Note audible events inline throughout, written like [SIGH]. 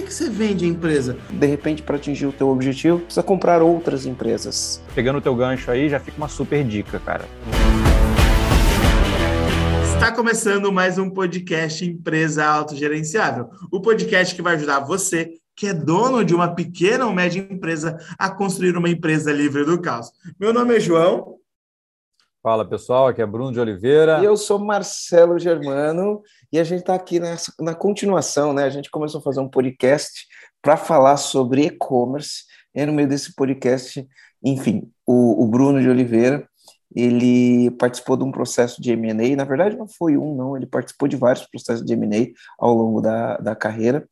que, que você vende a empresa? De repente, para atingir o teu objetivo, precisa comprar outras empresas. Pegando o teu gancho aí, já fica uma super dica, cara. Está começando mais um podcast Empresa Autogerenciável. O podcast que vai ajudar você, que é dono de uma pequena ou média empresa, a construir uma empresa livre do caos. Meu nome é João. Fala pessoal, aqui é Bruno de Oliveira. E eu sou Marcelo Germano e a gente está aqui nessa, na continuação, né? A gente começou a fazer um podcast para falar sobre e-commerce. E no meio desse podcast, enfim, o, o, Bruno de Oliveira ele participou de um processo de M&A, na verdade não foi um, não, ele participou de vários processos de M&A ao longo da, da carreira,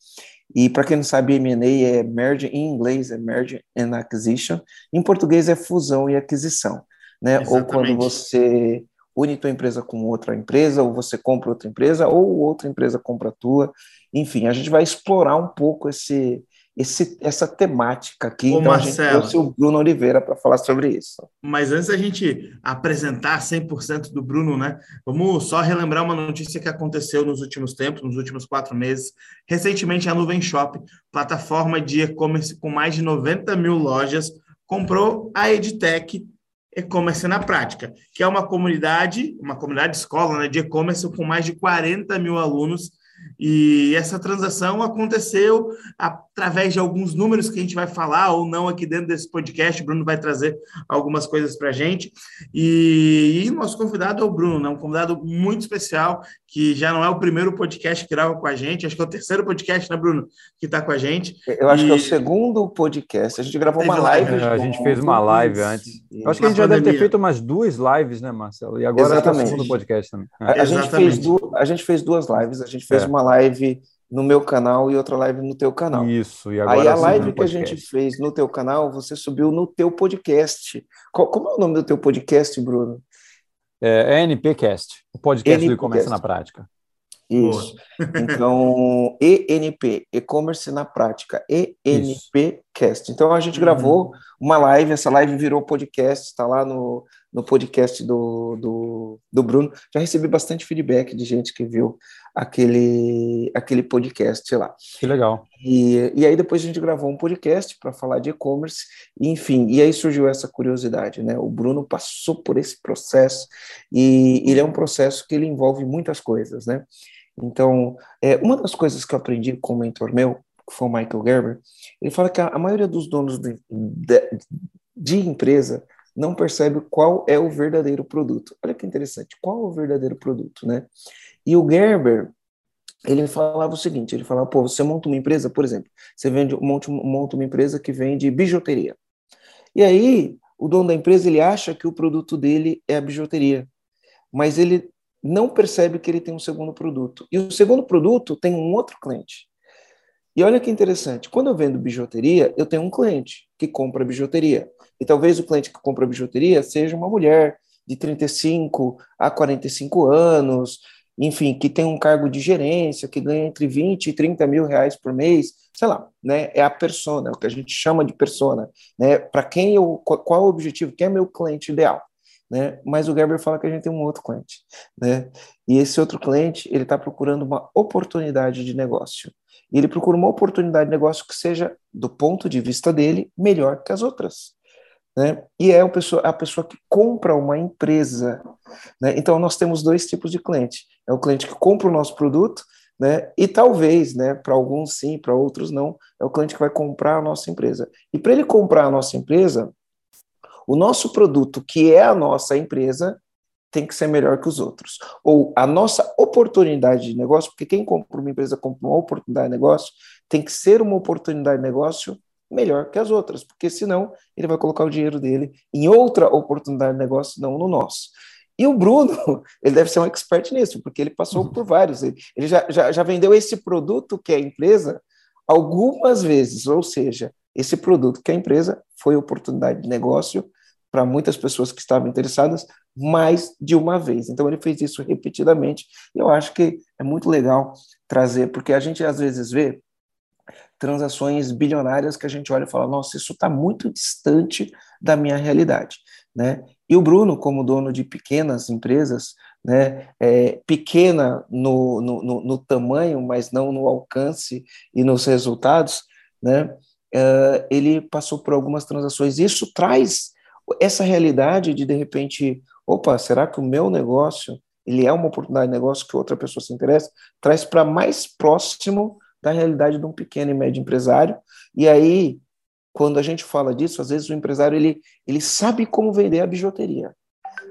e para quem não sabe, M&A é merge, em inglês é merge and acquisition, em português é fusão e aquisição né? Ou quando você une tua empresa com outra empresa, ou você compra outra empresa, ou outra empresa compra a tua. Enfim, a gente vai explorar um pouco esse, esse, essa temática aqui. Ô, então, Marcelo, a gente trouxe o Bruno Oliveira para falar sobre isso. Mas antes da gente apresentar 100% do Bruno, né? Vamos só relembrar uma notícia que aconteceu nos últimos tempos, nos últimos quatro meses. Recentemente, a Nuvem Shop, plataforma de e-commerce com mais de 90 mil lojas, comprou a EdTech e-commerce na prática, que é uma comunidade, uma comunidade escola né, de e-commerce com mais de 40 mil alunos. E essa transação aconteceu através de alguns números que a gente vai falar ou não aqui dentro desse podcast. O Bruno vai trazer algumas coisas para a gente. E, e nosso convidado é o Bruno, né? um convidado muito especial, que já não é o primeiro podcast que grava com a gente, acho que é o terceiro podcast, né, Bruno, que está com a gente. Eu acho e... que é o segundo podcast. A gente gravou uma live. É, a gente fez uma live antes. Eu acho que a gente já deve ter feito umas duas lives, né, Marcelo? E agora Exatamente. é o segundo podcast também. A, a gente fez du... a gente fez duas lives. A gente fez é. uma live no meu canal e outra live no teu canal. Isso, e agora Aí a live que a gente fez no teu canal, você subiu no teu podcast. Qual, como é o nome do teu podcast, Bruno? É, é NPcast, o podcast NP do [LAUGHS] e-commerce na prática. Isso. Então, ENP, e-commerce na prática, ENPcast. Então a gente uhum. gravou uma live, essa live virou podcast, está lá no, no podcast do, do, do Bruno. Já recebi bastante feedback de gente que viu aquele, aquele podcast lá. Que legal. E, e aí depois a gente gravou um podcast para falar de e-commerce, enfim, e aí surgiu essa curiosidade, né? O Bruno passou por esse processo e ele é um processo que ele envolve muitas coisas, né? Então, é, uma das coisas que eu aprendi com o mentor meu, que foi o Michael Gerber, ele fala que a, a maioria dos donos de, de, de empresa não percebe qual é o verdadeiro produto. Olha que interessante, qual é o verdadeiro produto, né? E o Gerber, ele falava o seguinte, ele falava, pô, você monta uma empresa, por exemplo, você vende, monta, monta uma empresa que vende bijuteria. E aí, o dono da empresa, ele acha que o produto dele é a bijuteria, mas ele não percebe que ele tem um segundo produto. E o segundo produto tem um outro cliente. E olha que interessante, quando eu vendo bijuteria, eu tenho um cliente que compra bijuteria. E talvez o cliente que compra bijuteria seja uma mulher de 35 a 45 anos, enfim, que tem um cargo de gerência, que ganha entre 20 e 30 mil reais por mês, sei lá, né? É a persona, é o que a gente chama de persona, né? Para quem eu, qual é o objetivo? Quem é meu cliente ideal? Né? Mas o Gerber fala que a gente tem um outro cliente, né? E esse outro cliente, ele está procurando uma oportunidade de negócio. E ele procura uma oportunidade de negócio que seja, do ponto de vista dele, melhor que as outras. Né? E é a pessoa, a pessoa que compra uma empresa. Né? Então, nós temos dois tipos de cliente. É o cliente que compra o nosso produto, né? e talvez, né, para alguns sim, para outros não, é o cliente que vai comprar a nossa empresa. E para ele comprar a nossa empresa, o nosso produto, que é a nossa empresa, tem que ser melhor que os outros. Ou a nossa oportunidade de negócio, porque quem compra uma empresa compra uma oportunidade de negócio, tem que ser uma oportunidade de negócio melhor que as outras, porque senão ele vai colocar o dinheiro dele em outra oportunidade de negócio, não no nosso. E o Bruno, [LAUGHS] ele deve ser um expert nisso, porque ele passou por vários. Ele, já, já, já vendeu esse produto que é a empresa algumas vezes, ou seja, esse produto que é a empresa foi oportunidade de negócio para muitas pessoas que estavam interessadas mais de uma vez. Então ele fez isso repetidamente. Eu acho que é muito legal trazer, porque a gente às vezes vê transações bilionárias que a gente olha e fala, nossa, isso está muito distante da minha realidade, né? E o Bruno, como dono de pequenas empresas, né, é, pequena no, no, no, tamanho, mas não no alcance e nos resultados, né, é, ele passou por algumas transações. Isso traz essa realidade de, de repente, opa, será que o meu negócio ele é uma oportunidade de negócio que outra pessoa se interessa? Traz para mais próximo da realidade de um pequeno e médio empresário. E aí, quando a gente fala disso, às vezes o empresário ele, ele sabe como vender a bijuteria.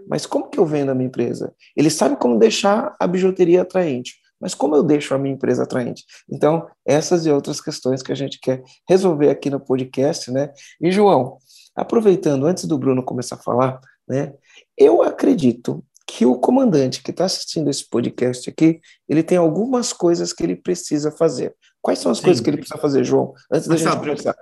Mas como que eu vendo a minha empresa? Ele sabe como deixar a bijuteria atraente. Mas como eu deixo a minha empresa atraente? Então, essas e outras questões que a gente quer resolver aqui no podcast, né? E, João, aproveitando, antes do Bruno começar a falar, né? Eu acredito que o comandante que está assistindo esse podcast aqui, ele tem algumas coisas que ele precisa fazer. Quais são as Sim. coisas que ele precisa fazer, João? Antes Mas, da gente começar.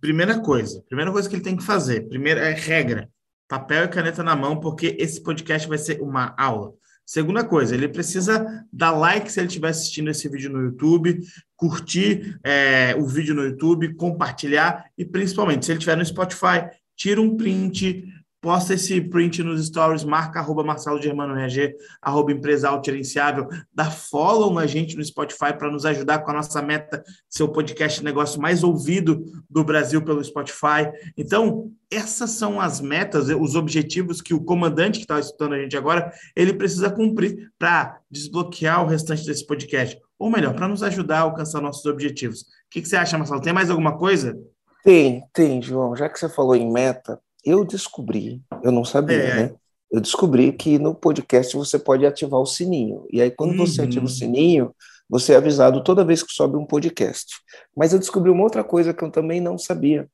Primeira coisa, primeira coisa que ele tem que fazer, primeira é regra, papel e caneta na mão, porque esse podcast vai ser uma aula. Segunda coisa, ele precisa dar like se ele estiver assistindo esse vídeo no YouTube, curtir é, o vídeo no YouTube, compartilhar e principalmente, se ele estiver no Spotify, tira um print, posta esse print nos stories, marca arroba Marcelo Germano RG, arroba empresa autogerenciável, dá follow na gente no Spotify para nos ajudar com a nossa meta, ser o podcast negócio mais ouvido do Brasil pelo Spotify. Então, essas são as metas, os objetivos que o comandante que está escutando a gente agora, ele precisa cumprir para desbloquear o restante desse podcast. Ou melhor, para nos ajudar a alcançar nossos objetivos. O que, que você acha, Marcelo? Tem mais alguma coisa? Tem, tem, João. Já que você falou em meta, eu descobri, eu não sabia, é. né? Eu descobri que no podcast você pode ativar o sininho. E aí, quando uhum. você ativa o sininho, você é avisado toda vez que sobe um podcast. Mas eu descobri uma outra coisa que eu também não sabia.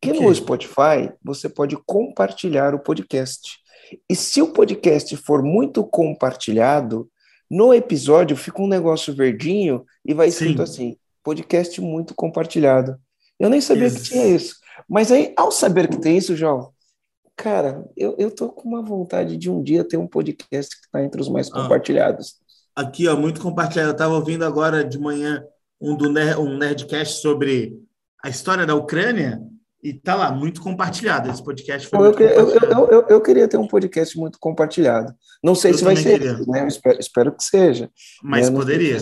Que okay. no Spotify você pode compartilhar o podcast. E se o podcast for muito compartilhado, no episódio fica um negócio verdinho e vai escrito Sim. assim: podcast muito compartilhado. Eu nem sabia isso. que tinha isso. Mas aí, ao saber que tem isso, João, cara, eu, eu tô com uma vontade de um dia ter um podcast que está entre os mais ah, compartilhados. Aqui, ó, muito compartilhado. Eu estava ouvindo agora de manhã um, do Nerd, um Nerdcast sobre a história da Ucrânia e tá lá, muito compartilhado. Esse podcast foi eu, muito eu, eu, eu, eu, queria ter um podcast muito compartilhado. Não sei se vai ser, né? espero, espero, que seja. Mas poderia.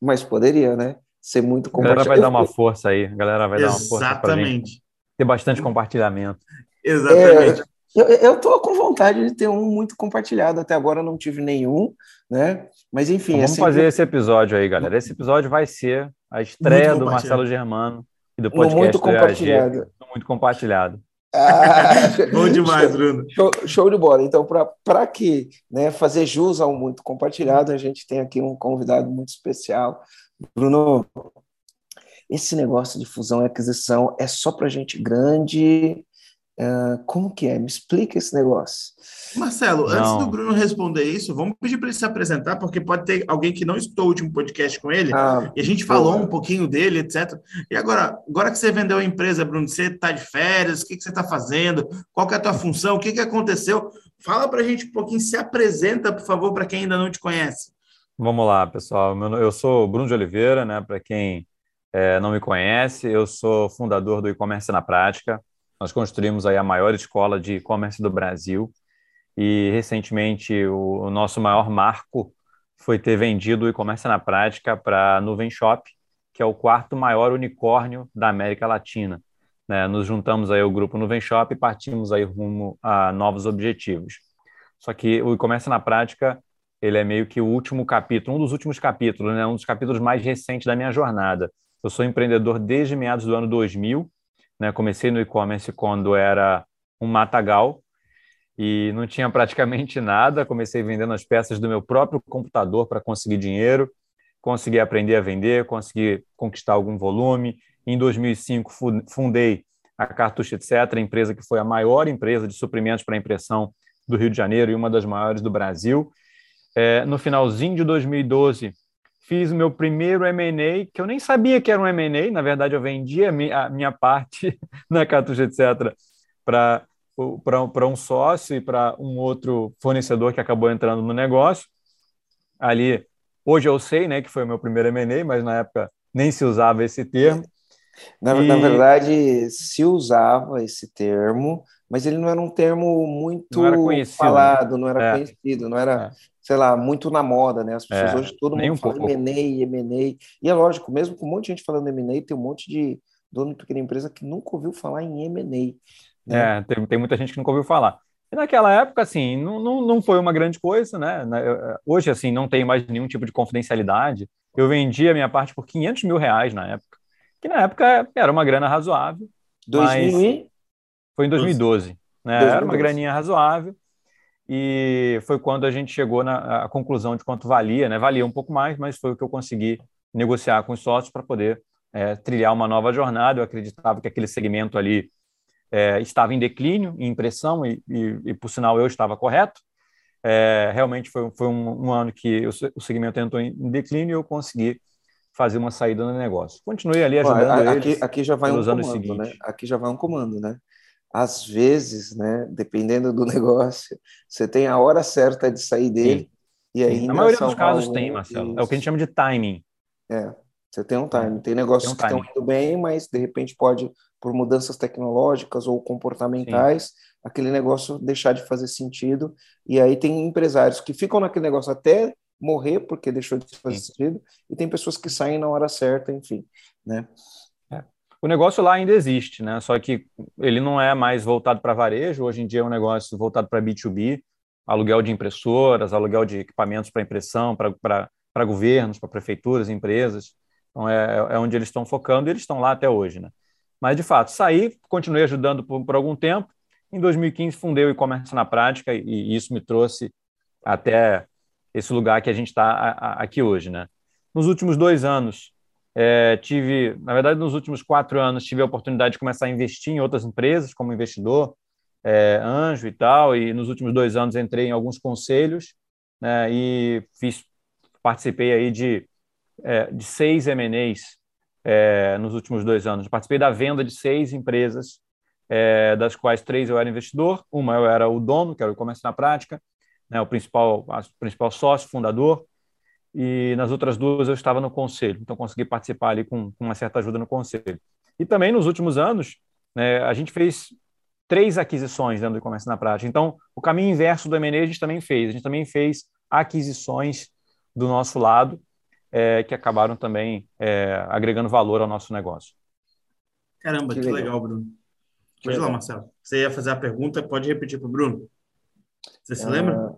mas poderia, né? Ser muito compartilhado. A galera vai dar uma força aí. A galera vai Exatamente. dar uma força. Exatamente ter bastante compartilhamento. Exatamente. É, eu estou com vontade de ter um muito compartilhado. Até agora não tive nenhum, né? Mas enfim. Então, vamos é fazer esse episódio aí, galera. Esse episódio vai ser a estreia do Marcelo Germano e do podcast muito compartilhado. EAG, muito compartilhado. Ah, [LAUGHS] Bom demais, Bruno. Show, show de bola. Então, para que né, fazer jus ao muito compartilhado, a gente tem aqui um convidado muito especial. Bruno, esse negócio de fusão e aquisição é só para gente grande? Uh, como que é? Me explica esse negócio. Marcelo, não. antes do Bruno responder isso, vamos pedir para ele se apresentar, porque pode ter alguém que não escutou o último podcast com ele, ah, e a gente falou um pouquinho dele, etc. E agora, agora que você vendeu a empresa, Bruno, você está de férias, o que, que você está fazendo? Qual é a tua função? O que, que aconteceu? Fala para a gente um pouquinho, se apresenta, por favor, para quem ainda não te conhece. Vamos lá, pessoal. Eu sou Bruno de Oliveira, né? Para quem é, não me conhece, eu sou fundador do e-commerce na prática. Nós construímos aí a maior escola de e-commerce do Brasil e recentemente o, o, nosso maior marco foi ter vendido o e-commerce na prática para a Nuvem Shop, que é o quarto maior unicórnio da América Latina. Né? Nos juntamos aí ao grupo Nuvem Shop e partimos aí rumo a novos objetivos. Só que o e-commerce na prática ele é meio que o último capítulo, um dos últimos capítulos, né? um dos capítulos mais recentes da minha jornada. Eu sou empreendedor desde meados do ano 2000. Né? Comecei no e-commerce quando era um matagal e não tinha praticamente [LAUGHS] nada. Comecei vendendo as peças do meu próprio computador para conseguir dinheiro, consegui aprender a vender, consegui conquistar algum volume. Em 2005, fundei a Cartucho Etc., empresa que foi a maior empresa de suprimentos para impressão do Rio de Janeiro e uma das maiores do Brasil. É, no finalzinho de 2012, fiz o meu primeiro M&A, que eu nem sabia que era um M&A, na verdade eu vendi a minha, parte [LAUGHS] na Cartucho, etc., para um sócio e para um outro fornecedor que acabou entrando no negócio. Ali, hoje eu sei né, que foi o meu primeiro M&A, mas na época nem se usava esse termo. Na, e... na verdade, se usava esse termo, mas ele não era um termo muito não né? falado, não era é. conhecido, não era, é. sei lá, muito na moda, né? As pessoas é. hoje, todo mundo um fala pouco. M&A, M&A, e é lógico, mesmo com um monte de gente falando M&A, tem um monte de dono de pequena empresa que nunca ouviu falar em M&A. Né? É, tem, tem muita gente que nunca ouviu falar. E naquela época, assim, não, não, não foi uma grande coisa, né? Hoje, assim, não tem mais nenhum tipo de confidencialidade. Eu vendi a minha parte por 500 mil reais na época, que na época era uma grana razoável. 2000 Foi em 2012, né? 2012. Era uma graninha razoável. E foi quando a gente chegou na conclusão de quanto valia, né? Valia um pouco mais, mas foi o que eu consegui negociar com os sócios para poder é, trilhar uma nova jornada. Eu acreditava que aquele segmento ali é, estava em declínio, em impressão, e, e, e, por sinal eu estava correto. É, realmente foi, foi um, um, ano que o, o segmento entrou em, em declínio e eu consegui fazer uma saída no negócio. Continuei ali ajudando Olha, aqui, eles. Aqui já vai um comando, né? Aqui já vai um comando, né? Às vezes, né, dependendo do [LAUGHS] negócio, você tem a hora certa de sair dele Sim. e aí. Na maioria dos casos tem, Marcelo. É o que a gente chama de timing. É, você tem um timing. Tem negócios tem um que estão indo bem, mas de repente pode por mudanças tecnológicas ou comportamentais, Sim. aquele negócio deixar de fazer sentido. E aí tem empresários que ficam naquele negócio até morrer porque deixou de fazer Sim. sentido, e tem pessoas que saem na hora certa, enfim, né? É. O negócio lá ainda existe, né? Só que ele não é mais voltado para varejo, hoje em dia é um negócio voltado para B2B, aluguel de impressoras, aluguel de equipamentos para impressão, para governos, para prefeituras, empresas. Então é, é onde eles estão focando e eles estão lá até hoje, né? Mas, de fato, saí, continuei ajudando por, por algum tempo. Em 2015, fundei o e-commerce na prática e, e, isso me trouxe até esse lugar que a gente está aqui hoje. Né? Nos últimos dois anos, é, tive, na verdade, nos últimos quatro anos, tive a oportunidade de começar a investir em outras empresas como investidor, é, anjo e tal, e nos últimos dois anos entrei em alguns conselhos né, e fiz, participei aí de, é, de seis M&As é, nos últimos dois anos. Participei da venda de seis empresas, é, das quais três eu era investidor, uma eu era o dono, que era o comércio na prática, né, o principal, a, principal sócio, fundador, e nas outras duas eu estava no conselho, então consegui participar ali com, com uma certa ajuda no conselho. E também nos últimos anos, né, a gente fez três aquisições dentro do comércio na prática. Então, o caminho inverso do M&A a gente também fez. A gente também fez aquisições do nosso lado, é, que acabaram também é, agregando valor ao nosso negócio. Caramba, que, que legal. legal, Bruno. Pode ir lá, Marcelo. Você ia fazer a pergunta, pode repetir para o Bruno. Você se lembra?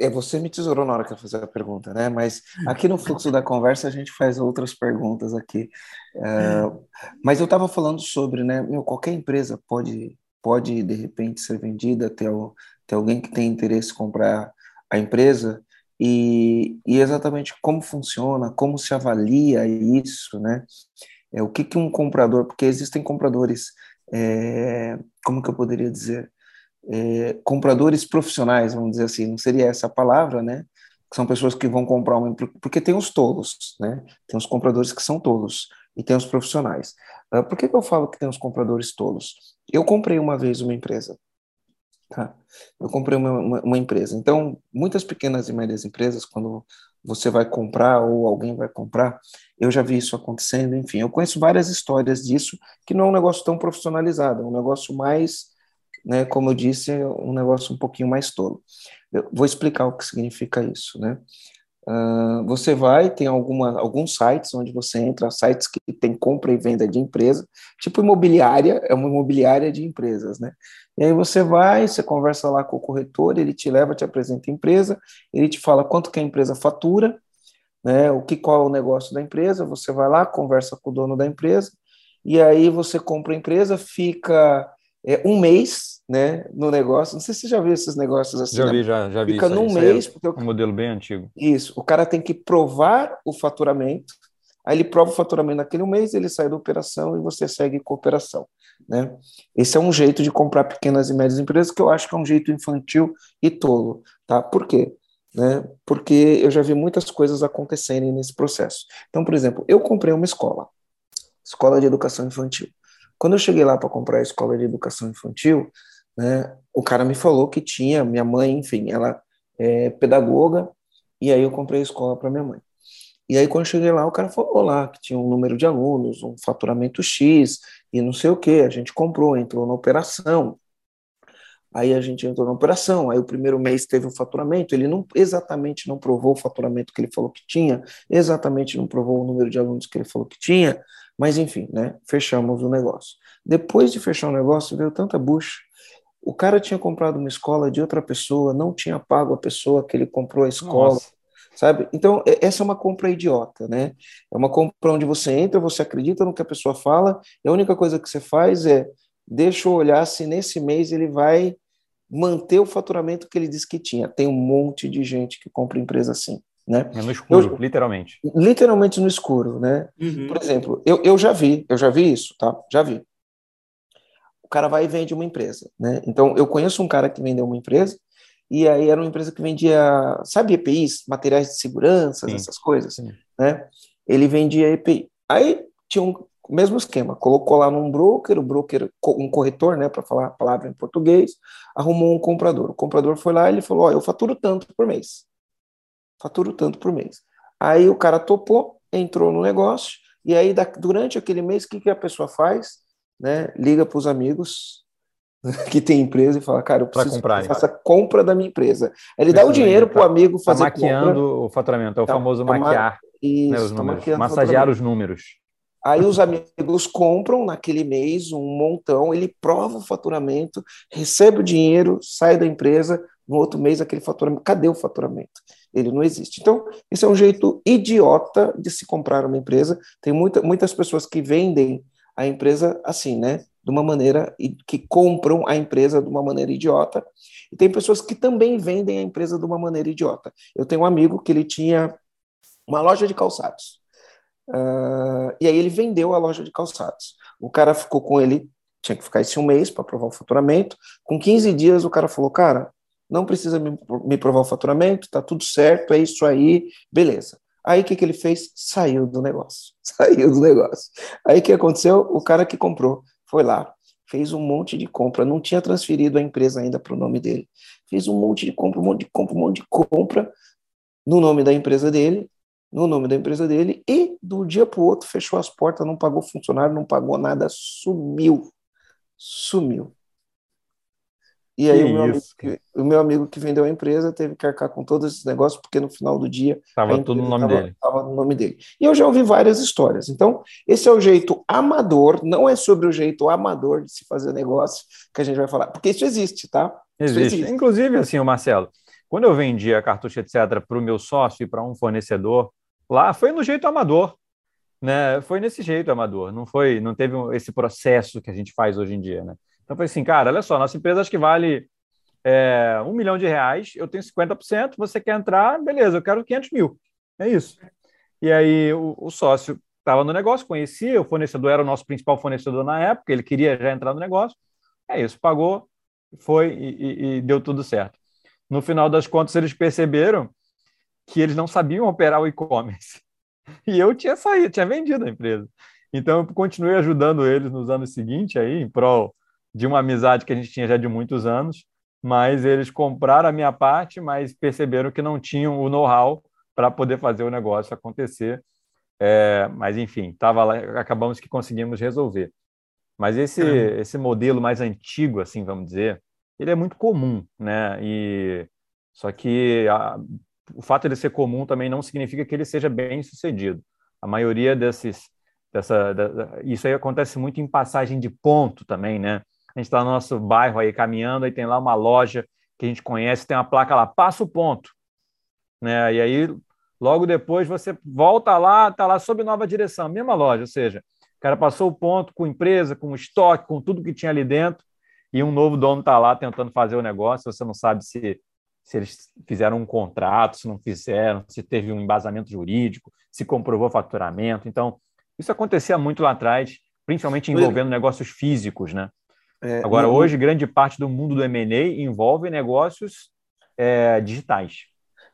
É, você me tesourou na hora que eu fazer a pergunta, né? Mas aqui no fluxo da conversa a gente faz outras perguntas aqui. Uh, mas eu estava falando sobre, né? Meu, qualquer empresa pode, pode de repente ser vendida, ter, ter alguém que tem interesse em comprar a empresa e, e exatamente como funciona, como se avalia isso, né? É, o que, que um comprador, porque existem compradores, é, como que eu poderia dizer? É, compradores profissionais, vamos dizer assim, não seria essa a palavra, né? Que são pessoas que vão comprar uma porque tem os tolos, né? Tem os compradores que são tolos e tem os profissionais. Uh, por que, que eu falo que tem os compradores tolos? Eu comprei uma vez uma empresa, Tá. Eu comprei uma, uma, uma, empresa. Então, muitas pequenas e médias empresas, quando você vai comprar ou alguém vai comprar, eu já vi isso acontecendo. Enfim, eu conheço várias histórias disso, que não é um negócio tão profissionalizado, é um negócio mais, né, como eu disse, um negócio um pouquinho mais tolo. Eu vou explicar o que significa isso, né? Uh, você vai, tem alguma, alguns sites onde você entra, sites que tem compra e venda de empresa, tipo imobiliária, é uma imobiliária de empresas, né? E aí você vai, você conversa lá com o corretor, ele te leva, te apresenta a empresa, ele te fala quanto que a empresa fatura, né? O que qual é o negócio da empresa, você vai lá, conversa com o dono da empresa, e aí você compra a empresa, fica é, um mês né, no negócio. Não sei se você já viu esses negócios assim. Já vi, já, já vi. Fica num mês. Porque é um modelo bem antigo. Isso. O cara tem que provar o faturamento, aí ele prova o faturamento naquele mês, ele sai da operação e você segue com a operação. Né? Esse é um jeito de comprar pequenas e médias empresas que eu acho que é um jeito infantil e tolo. Tá? Por quê? Né? Porque eu já vi muitas coisas acontecerem nesse processo. Então, por exemplo, eu comprei uma escola, escola de educação infantil. Quando eu cheguei lá para comprar a escola de educação infantil, né, o cara me falou que tinha, minha mãe, enfim, ela é pedagoga, e aí eu comprei a escola para minha mãe. E aí, quando eu cheguei lá, o cara falou lá que tinha um número de alunos, um faturamento X, e não sei o que. A gente comprou, entrou na operação. Aí a gente entrou na operação, aí o primeiro mês teve um faturamento, ele não exatamente não provou o faturamento que ele falou que tinha, exatamente não provou o número de alunos que ele falou que tinha, mas enfim, né, fechamos o negócio. Depois de fechar o negócio, veio tanta bucha. O cara tinha comprado uma escola de outra pessoa, não tinha pago a pessoa que ele comprou a escola. Nossa. Sabe? Então, essa é uma compra idiota, né? É uma compra onde você entra, você acredita no que a pessoa fala, e a única coisa que você faz é deixa eu olhar se nesse mês ele vai manter o faturamento que ele disse que tinha. Tem um monte de gente que compra empresa assim. Né? É no escuro, eu, literalmente. Literalmente no escuro, né? Uhum. Por exemplo, eu, eu já vi, eu já vi isso, tá? Já vi. O cara vai e vende uma empresa, né? Então, eu conheço um cara que vendeu uma empresa, e aí era uma empresa que vendia, sabe, EPIs, materiais de segurança, essas coisas, Sim. né? Ele vendia EPI. Aí tinha um, o mesmo esquema, colocou lá num broker, o broker, um corretor, né, para falar a palavra em português, arrumou um comprador. O comprador foi lá e ele falou: Ó, oh, eu faturo tanto por mês. Faturo tanto por mês. Aí o cara topou, entrou no negócio, e aí durante aquele mês, o que, que a pessoa faz? Né, liga para os amigos [LAUGHS] que tem empresa e fala, cara, eu preciso comprar, faça compra da minha empresa. Ele dá o dinheiro para o amigo tá fazer tá maquiando compra. o faturamento, é o tá, famoso tá maquiar isso, né, os tá números, massagear os números. Aí os amigos compram naquele mês um montão, ele prova o faturamento, recebe o dinheiro, sai da empresa, no outro mês aquele faturamento, cadê o faturamento? Ele não existe. Então, esse é um jeito idiota de se comprar uma empresa. Tem muita, muitas pessoas que vendem a empresa assim, né? De uma maneira, que compram a empresa de uma maneira idiota. E tem pessoas que também vendem a empresa de uma maneira idiota. Eu tenho um amigo que ele tinha uma loja de calçados. Uh, e aí ele vendeu a loja de calçados. O cara ficou com ele, tinha que ficar esse um mês para provar o faturamento. Com 15 dias, o cara falou: Cara, não precisa me, me provar o faturamento, tá tudo certo, é isso aí, beleza. Aí o que, que ele fez? Saiu do negócio. [LAUGHS] Saiu do negócio. Aí o que aconteceu? O cara que comprou foi lá, fez um monte de compra, não tinha transferido a empresa ainda para o nome dele. Fez um monte de compra, um monte de compra, um monte de compra no nome da empresa dele no nome da empresa dele e do dia para o outro fechou as portas, não pagou funcionário, não pagou nada, sumiu. Sumiu. E aí o meu, amigo que, o meu, amigo que, vendeu a empresa teve que arcar com todos esses negócios, porque no final do dia estava tudo no nome tava, dele. Estava no nome dele. E eu já ouvi várias histórias. Então, esse é o jeito amador, não é sobre o jeito amador de se fazer negócio que a gente vai falar, porque isso existe, tá? Existe. Isso existe. Inclusive, assim, o Marcelo, quando eu vendia cartucho, etc., para o meu sócio e para um fornecedor, Lá foi no jeito amador, né? Foi nesse jeito amador, não foi, não teve esse processo que a gente faz hoje em dia, né? Então foi assim, cara, olha só, nossa empresa acho que vale é, um milhão de reais, eu tenho 50%, você quer entrar, beleza, eu quero 500 mil, é isso. E aí o, o sócio estava no negócio, conhecia, o fornecedor era o nosso principal fornecedor na época, ele queria já entrar no negócio, é isso, pagou, foi e, e, e deu tudo certo. No final das contas, eles perceberam que eles não sabiam operar o e-commerce. [LAUGHS] E eu tinha saído, tinha vendido a empresa. Então, eu continuei ajudando eles nos anos seguintes, aí, em prol de uma amizade que a gente tinha já de muitos anos, mas eles compraram a minha parte, mas perceberam que não tinham o know-how para poder fazer o negócio acontecer. É, mas, enfim, tava lá, acabamos que conseguimos resolver. Mas esse, é. esse modelo mais antigo, assim, vamos dizer, ele é muito comum, né? E só que a, o fato de ser comum também não significa que ele seja bem sucedido. A maioria desses, dessa, da, isso aí acontece muito em passagem de ponto também, né? A gente está no nosso bairro aí caminhando, aí tem lá uma loja que a gente conhece, tem uma placa lá, passa o ponto, né? E aí logo depois você volta lá, está lá sob nova direção, mesma loja, ou seja, o cara passou o ponto com empresa, com estoque, com tudo que tinha ali dentro, e um novo dono está lá tentando fazer o negócio, você não sabe se se eles fizeram um contrato, se não fizeram, se teve um embasamento jurídico, se comprovou faturamento. Então, isso acontecia muito lá atrás, principalmente envolvendo negócios físicos, né? É, Agora, hoje, grande parte do mundo do M&A envolve negócios é, digitais.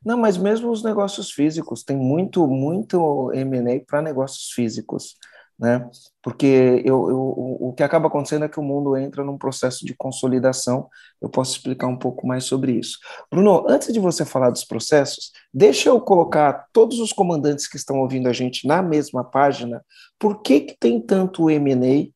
Não, mas mesmo os negócios físicos, tem muito, muito M&A para negócios físicos né? Porque eu, eu, o que acaba acontecendo é que o mundo entra num processo de consolidação. Eu posso explicar um pouco mais sobre isso. Bruno, antes de você falar dos processos, deixa eu colocar todos os comandantes que estão ouvindo a gente na mesma página. Por que, que tem tanto M&A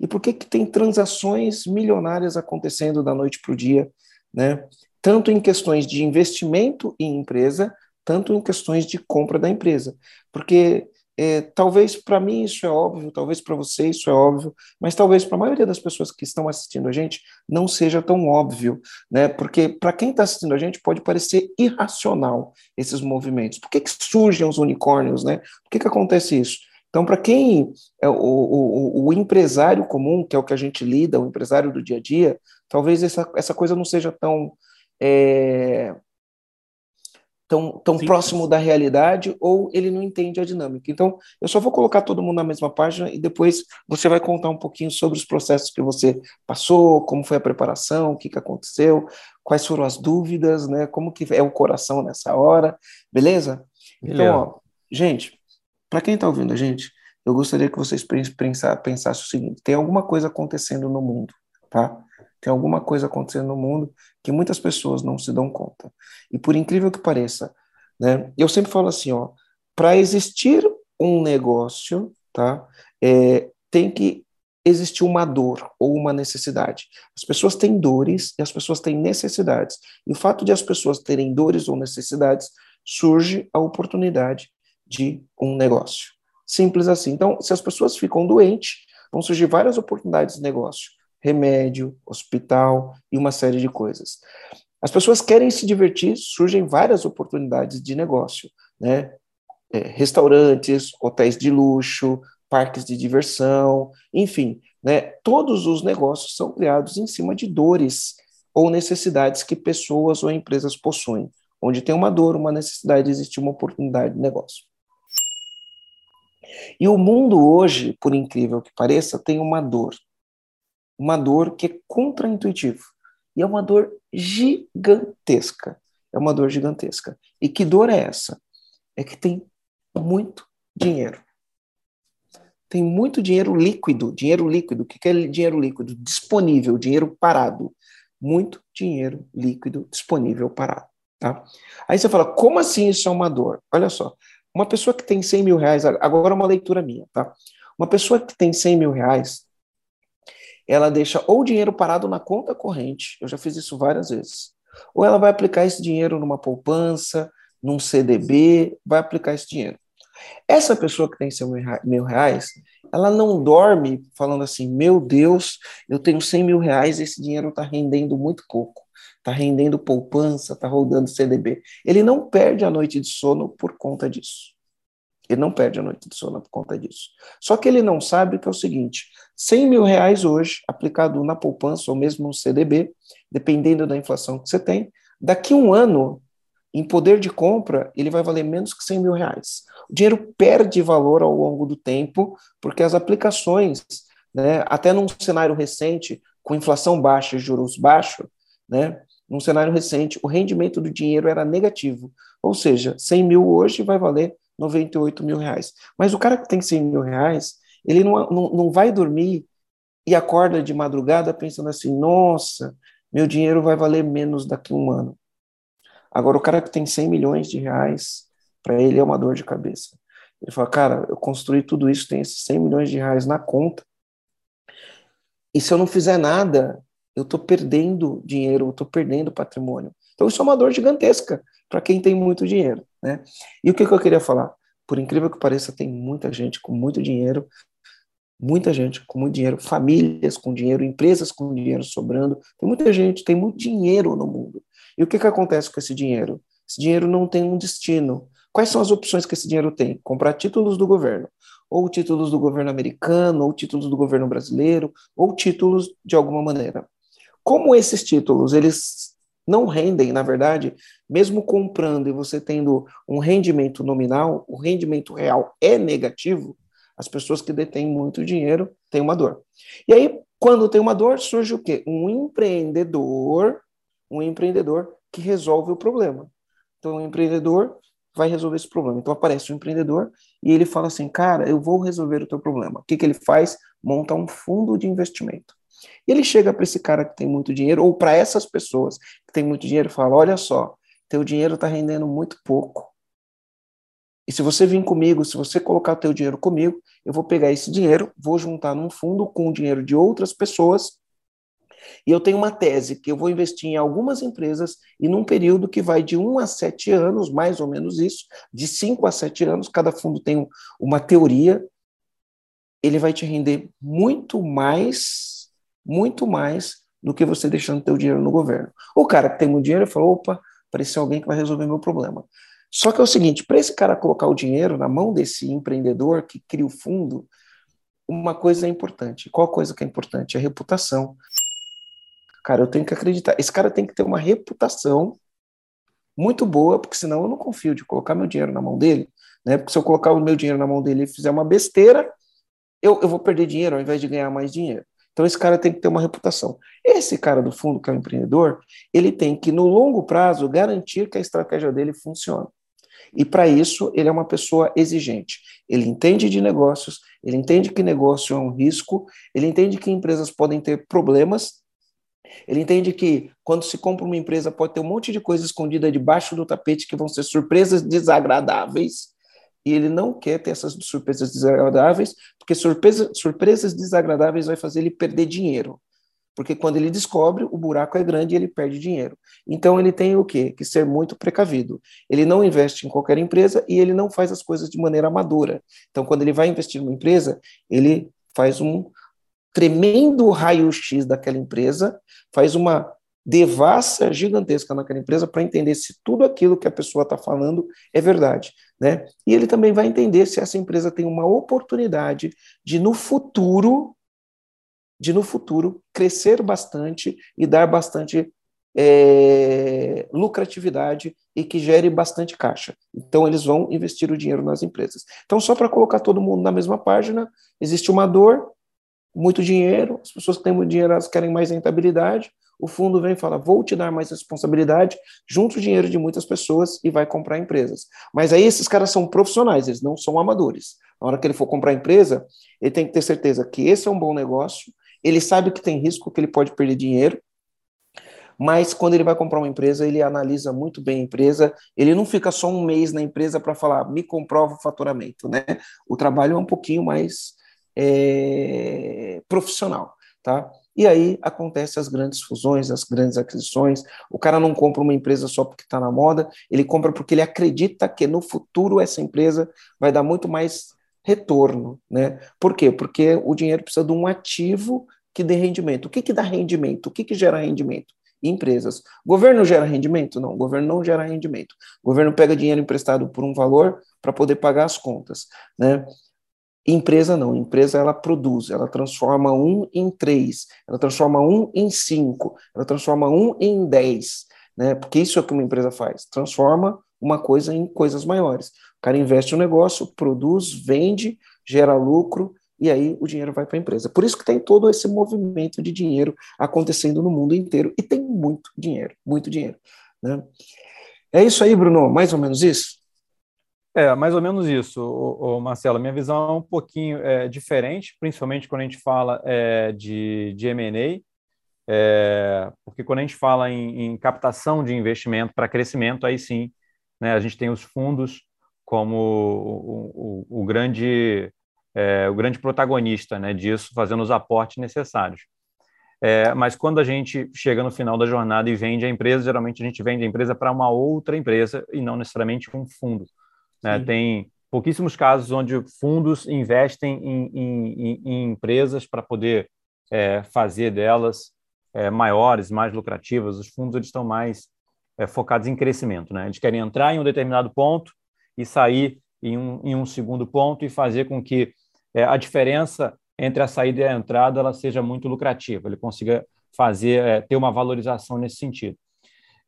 E por que, que tem transações milionárias acontecendo da noite para o dia, né? Tanto em questões de investimento em empresa, tanto em questões de compra da empresa. Porque é, talvez para mim isso é óbvio, talvez para você isso é óbvio, mas talvez para a maioria das pessoas que estão assistindo a gente não seja tão óbvio, né? Porque para quem está assistindo a gente pode parecer irracional esses movimentos. Por que, que surgem os unicórnios, né? Por que, que acontece isso? Então, para quem é o, o, o, empresário comum, que é o que a gente lida, o empresário do dia a dia, talvez essa, essa coisa não seja tão é, tão, tão próximo da realidade ou ele não entende a dinâmica. Então, eu só vou colocar todo mundo na mesma página e depois você vai contar um pouquinho sobre os processos que você passou, como foi a preparação, o que, que aconteceu, quais foram as dúvidas, né? Como que é o coração nessa hora, beleza? Então, ó, gente, para quem está ouvindo a gente, eu gostaria que vocês pensassem o seguinte: tem alguma coisa acontecendo no mundo, tá? Tem alguma coisa acontecendo no mundo que muitas pessoas não se dão conta. E por incrível que pareça, né, eu sempre falo assim, ó, para existir um negócio, tá, é, tem que existir uma dor ou uma necessidade. As pessoas têm dores e as pessoas têm necessidades. E o fato de as pessoas terem dores ou necessidades surge a oportunidade de um negócio. Simples assim. Então, se as pessoas ficam doentes, vão surgir várias oportunidades de negócio remédio, hospital e uma série de coisas. As pessoas querem se divertir, surgem várias oportunidades de negócio, né? É, restaurantes, hotéis de luxo, parques de diversão, enfim, né? Todos os negócios são criados em cima de dores ou necessidades que pessoas ou empresas possuem. Onde tem uma dor, uma necessidade, existe uma oportunidade de negócio. E o mundo hoje, por incrível que pareça, tem uma dor uma dor que é contraintuitiva. E é uma dor gigantesca. É uma dor gigantesca. E que dor é essa? É que tem muito dinheiro. Tem muito dinheiro líquido. Dinheiro líquido. O que é dinheiro líquido? Disponível, dinheiro parado. Muito dinheiro líquido disponível parado. Tá? Aí você fala, como assim isso é uma dor? Olha só, uma pessoa que tem 100 mil reais, agora é uma leitura minha, tá? Uma pessoa que tem 100 mil reais, ela deixa ou dinheiro parado na conta corrente, eu já fiz isso várias vezes, ou ela vai aplicar esse dinheiro numa poupança, num CDB, vai aplicar esse dinheiro. Essa pessoa que tem seu mil reais, ela não dorme falando assim, meu Deus, eu tenho 100 mil reais, esse dinheiro está rendendo muito pouco, está rendendo poupança, está rodando CDB. Ele não perde a noite de sono por conta disso. Ele não perde a noite de sono por conta disso. Só que ele não sabe que é o seguinte: 100 mil reais hoje, aplicado na poupança ou mesmo no CDB, dependendo da inflação que você tem, daqui um ano, em poder de compra, ele vai valer menos que 100 mil reais. O dinheiro perde valor ao longo do tempo, porque as aplicações, né, até num cenário recente, com inflação baixa e juros baixos, né, num cenário recente, o rendimento do dinheiro era negativo. Ou seja, 100 mil hoje vai valer 98 mil reais. Mas o cara que tem 100 mil reais, ele não, não, não vai dormir e acorda de madrugada pensando assim: nossa, meu dinheiro vai valer menos daqui a um ano. Agora, o cara que tem 100 milhões de reais, para ele é uma dor de cabeça. Ele fala: cara, eu construí tudo isso, tem esses 100 milhões de reais na conta. E se eu não fizer nada, eu estou perdendo dinheiro, eu estou perdendo patrimônio. Então, isso é uma dor gigantesca para quem tem muito dinheiro. Né? E o que, que eu queria falar? Por incrível que pareça, tem muita gente com muito dinheiro, muita gente com muito dinheiro, famílias com dinheiro, empresas com dinheiro sobrando. Tem muita gente, tem muito dinheiro no mundo. E o que, que acontece com esse dinheiro? Esse dinheiro não tem um destino. Quais são as opções que esse dinheiro tem? Comprar títulos do governo, ou títulos do governo americano, ou títulos do governo brasileiro, ou títulos de alguma maneira. Como esses títulos, eles não rendem, na verdade, mesmo comprando e você tendo um rendimento nominal, o rendimento real é negativo, as pessoas que detêm muito dinheiro têm uma dor. E aí, quando tem uma dor, surge o quê? Um empreendedor, um empreendedor que resolve o problema. Então, o empreendedor vai resolver esse problema. Então, aparece um empreendedor e ele fala assim, cara, eu vou resolver o teu problema. O que, que ele faz? Monta um fundo de investimento. E ele chega para esse cara que tem muito dinheiro, ou para essas pessoas que têm muito dinheiro, e fala: Olha só, teu dinheiro está rendendo muito pouco. E se você vir comigo, se você colocar o teu dinheiro comigo, eu vou pegar esse dinheiro, vou juntar num fundo com o dinheiro de outras pessoas, e eu tenho uma tese que eu vou investir em algumas empresas e num período que vai de 1 a 7 anos, mais ou menos isso, de 5 a 7 anos, cada fundo tem uma teoria, ele vai te render muito mais, muito mais do que você deixando teu dinheiro no governo. O cara que tem muito dinheiro fala, opa, apareceu alguém que vai resolver meu problema. Só que é o seguinte, para esse cara colocar o dinheiro na mão desse empreendedor que cria o fundo, uma coisa é importante. Qual coisa que é importante? A reputação. Cara, eu tenho que acreditar. Esse cara tem que ter uma reputação muito boa, porque senão eu não confio de colocar meu dinheiro na mão dele. Né? Porque se eu colocar o meu dinheiro na mão dele e fizer uma besteira, eu, eu vou perder dinheiro ao invés de ganhar mais dinheiro. Então esse cara tem que ter uma reputação. Esse cara do fundo, que é o empreendedor, ele tem que, no longo prazo, garantir que a estratégia dele funcione. E para isso, ele é uma pessoa exigente. Ele entende de negócios, ele entende que negócio é um risco, ele entende que empresas podem ter problemas, ele entende que quando se compra uma empresa pode ter um monte de coisa escondida debaixo do tapete que vão ser surpresas desagradáveis. E ele não quer ter essas surpresas desagradáveis, porque surpresa, surpresas desagradáveis vai fazer ele perder dinheiro porque quando ele descobre, o buraco é grande e ele perde dinheiro. Então ele tem o quê? Que ser muito precavido. Ele não investe em qualquer empresa e ele não faz as coisas de maneira amadora. Então quando ele vai investir numa empresa, ele faz um tremendo raio-x daquela empresa, faz uma devassa gigantesca naquela empresa para entender se tudo aquilo que a pessoa está falando é verdade. Né? E ele também vai entender se essa empresa tem uma oportunidade de, no futuro, de no futuro crescer bastante e dar bastante é, lucratividade e que gere bastante caixa. Então, eles vão investir o dinheiro nas empresas. Então, só para colocar todo mundo na mesma página, existe uma dor, muito dinheiro, as pessoas que têm muito dinheiro elas querem mais rentabilidade, o fundo vem e fala: vou te dar mais responsabilidade, junto o dinheiro de muitas pessoas e vai comprar empresas. Mas aí esses caras são profissionais, eles não são amadores. Na hora que ele for comprar empresa, ele tem que ter certeza que esse é um bom negócio, ele sabe que tem risco, que ele pode perder dinheiro, mas quando ele vai comprar uma empresa, ele analisa muito bem a empresa, ele não fica só um mês na empresa para falar, me comprova o faturamento, né? O trabalho é um pouquinho mais é, profissional, tá? E aí acontecem as grandes fusões, as grandes aquisições. O cara não compra uma empresa só porque está na moda, ele compra porque ele acredita que no futuro essa empresa vai dar muito mais retorno, né? Por quê? Porque o dinheiro precisa de um ativo que dê rendimento. O que, que dá rendimento? O que, que gera rendimento? Empresas. Governo gera rendimento? Não, governo não gera rendimento. Governo pega dinheiro emprestado por um valor para poder pagar as contas, né? Empresa não, empresa ela produz, ela transforma um em três, ela transforma um em cinco, ela transforma um em dez, né? Porque isso é o que uma empresa faz, transforma uma coisa em coisas maiores. O cara investe no negócio, produz, vende, gera lucro e aí o dinheiro vai para a empresa. Por isso que tem todo esse movimento de dinheiro acontecendo no mundo inteiro e tem muito dinheiro, muito dinheiro. Né? É isso aí, Bruno, mais ou menos isso? É, mais ou menos isso, o, o Marcelo. Minha visão é um pouquinho é, diferente, principalmente quando a gente fala é, de, de M&A, é, porque quando a gente fala em, em captação de investimento para crescimento, aí sim, né, a gente tem os fundos como o, o, o grande, é, o grande protagonista né, disso, fazendo os aportes necessários. É, mas quando a gente chega no final da jornada e vende a empresa, geralmente a gente vende a empresa para uma outra empresa e não necessariamente um fundo. Né? Tem pouquíssimos casos onde fundos investem em, em, em empresas para poder é, fazer delas é, maiores, mais lucrativas. Os fundos eles estão mais é, focados em crescimento. Né? Eles querem entrar em um determinado ponto e sair em um, em um segundo ponto e fazer com que é, a diferença entre a saída e a entrada ela seja muito lucrativa, ele consiga fazer é, ter uma valorização nesse sentido.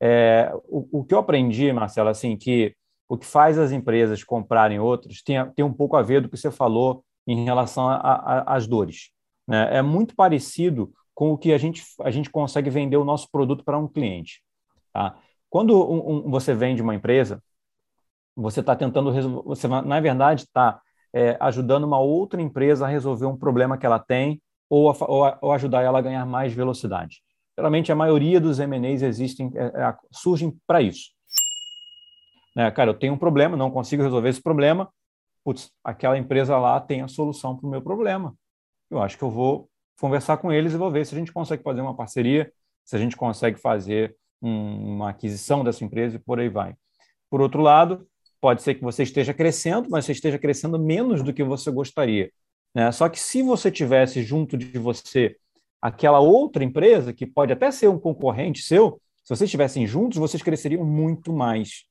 É, o, o, que eu aprendi, Marcelo, assim, que o que faz as empresas comprarem outros tem, tem um pouco a ver do que você falou em relação às dores. Né? É muito parecido com o que a gente, a gente consegue vender o nosso produto para um cliente. Tá? Quando um, um, você vende uma empresa, você está tentando, você na verdade está é, ajudando uma outra empresa a resolver um problema que ela tem ou, a, ou, a, ou ajudar ela a ganhar mais velocidade. Geralmente a maioria dos M&As existem, é, é, surgem para isso. Né? Cara, eu tenho um problema, não consigo resolver esse problema. Putz, aquela empresa lá tem a solução para o meu problema. Eu acho que eu vou conversar com eles e vou ver se a gente consegue fazer uma parceria, se a gente consegue fazer um, uma aquisição dessa empresa e por aí vai. Por outro lado, pode ser que você esteja crescendo, mas você esteja crescendo menos do que você gostaria. Né? Só que se você tivesse junto de você aquela outra empresa, que pode até ser um concorrente seu, se vocês estivessem juntos, vocês cresceriam muito mais.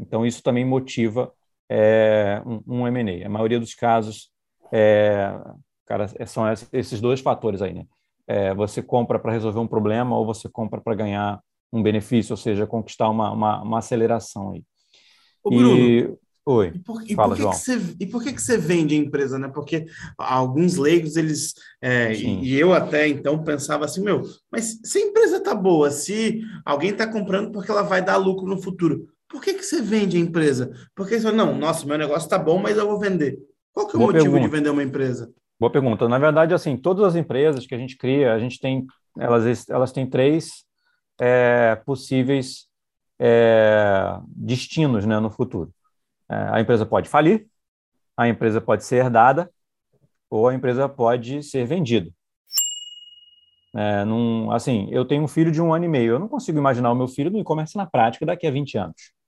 Então, isso também motiva é, um, um M&A. A maioria dos casos, é, cara, são esses dois fatores aí, né? É, você compra para resolver um problema ou você compra para ganhar um benefício, ou seja, conquistar uma, uma, uma aceleração aí. Ô, Bruno, e... Oi, e por, e Fala, por que João. Que você, e por que, que você vende a empresa, né? Porque alguns leigos, eles... É, e, eu até, então, pensava assim, meu, mas se a empresa tá boa, se alguém está comprando porque ela vai dar lucro no futuro, por que, que você vende a empresa? Porque você fala, não, nossa, meu negócio está bom, mas eu vou vender. Qual que é o Boa motivo pergunta. de vender uma empresa? Boa pergunta. Na verdade, assim, todas as empresas que a gente cria, a gente tem, elas, elas têm três é, possíveis é, destinos né, no futuro. É, a empresa pode falir, a empresa pode ser herdada ou a empresa pode ser vendida. É, num, assim, eu tenho um filho de um ano e meio, eu não consigo imaginar o meu filho no e-commerce na prática daqui a 20 anos.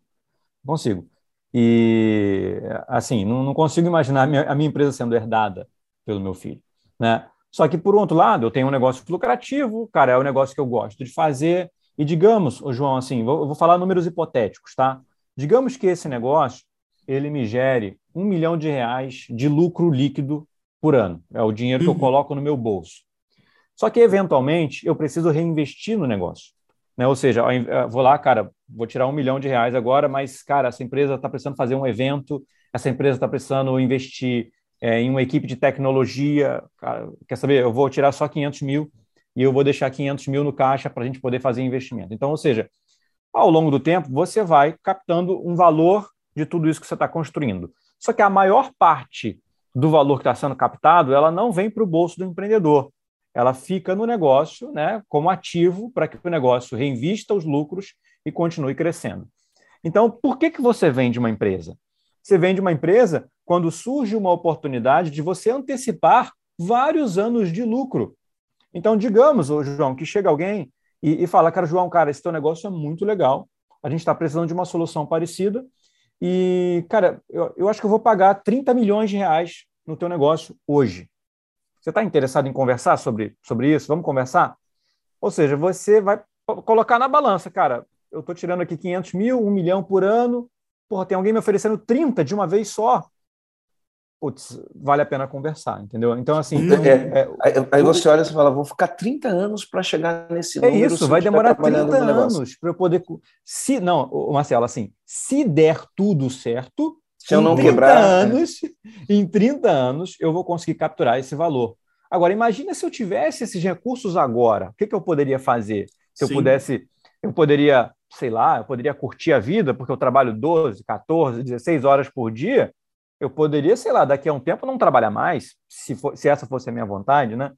Consigo. E, assim, não, não consigo imaginar a minha, a minha, empresa sendo herdada pelo meu filho, né? Só que, por outro lado, eu tenho um negócio lucrativo, cara, é o um negócio que eu gosto de fazer, e digamos, ô João, assim, vou, vou falar números hipotéticos, tá? Digamos que esse negócio ele me gere um milhão de reais de lucro líquido por ano. É o dinheiro que eu uhum. coloco no meu bolso. Só que, eventualmente, eu preciso reinvestir no negócio. Né? Ou seja, vou lá, cara, vou tirar um milhão de reais agora, mas, cara, essa empresa está precisando fazer um evento, essa empresa está precisando investir é, em uma equipe de tecnologia. Cara, quer saber? Eu vou tirar só 500 mil e eu vou deixar 500 mil no caixa para a gente poder fazer investimento. Então, ou seja, ao longo do tempo, você vai captando um valor de tudo isso que você está construindo. Só que a maior parte do valor que está sendo captado, ela não vem para o bolso do empreendedor. Ela fica no negócio né, como ativo para que o negócio reinvista os lucros e continue crescendo. Então, por que, que você vende uma empresa? Você vende uma empresa quando surge uma oportunidade de você antecipar vários anos de lucro. Então, digamos, João, que chega alguém e, e fala, cara, João, cara, esse teu negócio é muito legal, a gente está precisando de uma solução parecida, e, cara, eu, eu acho que eu vou pagar 30 milhões de reais no teu negócio hoje. Você está interessado em conversar sobre, sobre isso? Vamos conversar? Ou seja, você vai colocar na balança, cara, eu estou tirando aqui 500 mil, 1 milhão por ano, porra, tem alguém me oferecendo 30 de uma vez só putz, vale a pena conversar, entendeu? Então, assim. É, é, é, aí você olha e fala, vou ficar 30 anos para chegar nesse é número. É isso, vai demorar 30 anos para eu poder. Se, não, Marcelo, assim, se der tudo certo, se eu não quebrar. Anos, Em 30 anos, eu vou conseguir capturar esse valor. Agora, imagina se eu tivesse esses recursos agora, o que, que eu poderia fazer? Se eu Sim. pudesse, eu poderia, sei lá, eu poderia curtir a vida, porque eu trabalho 12, 14, 16 horas por dia eu poderia, sei lá, daqui a um tempo não trabalhar mais, se, for, se essa fosse a minha vontade, né?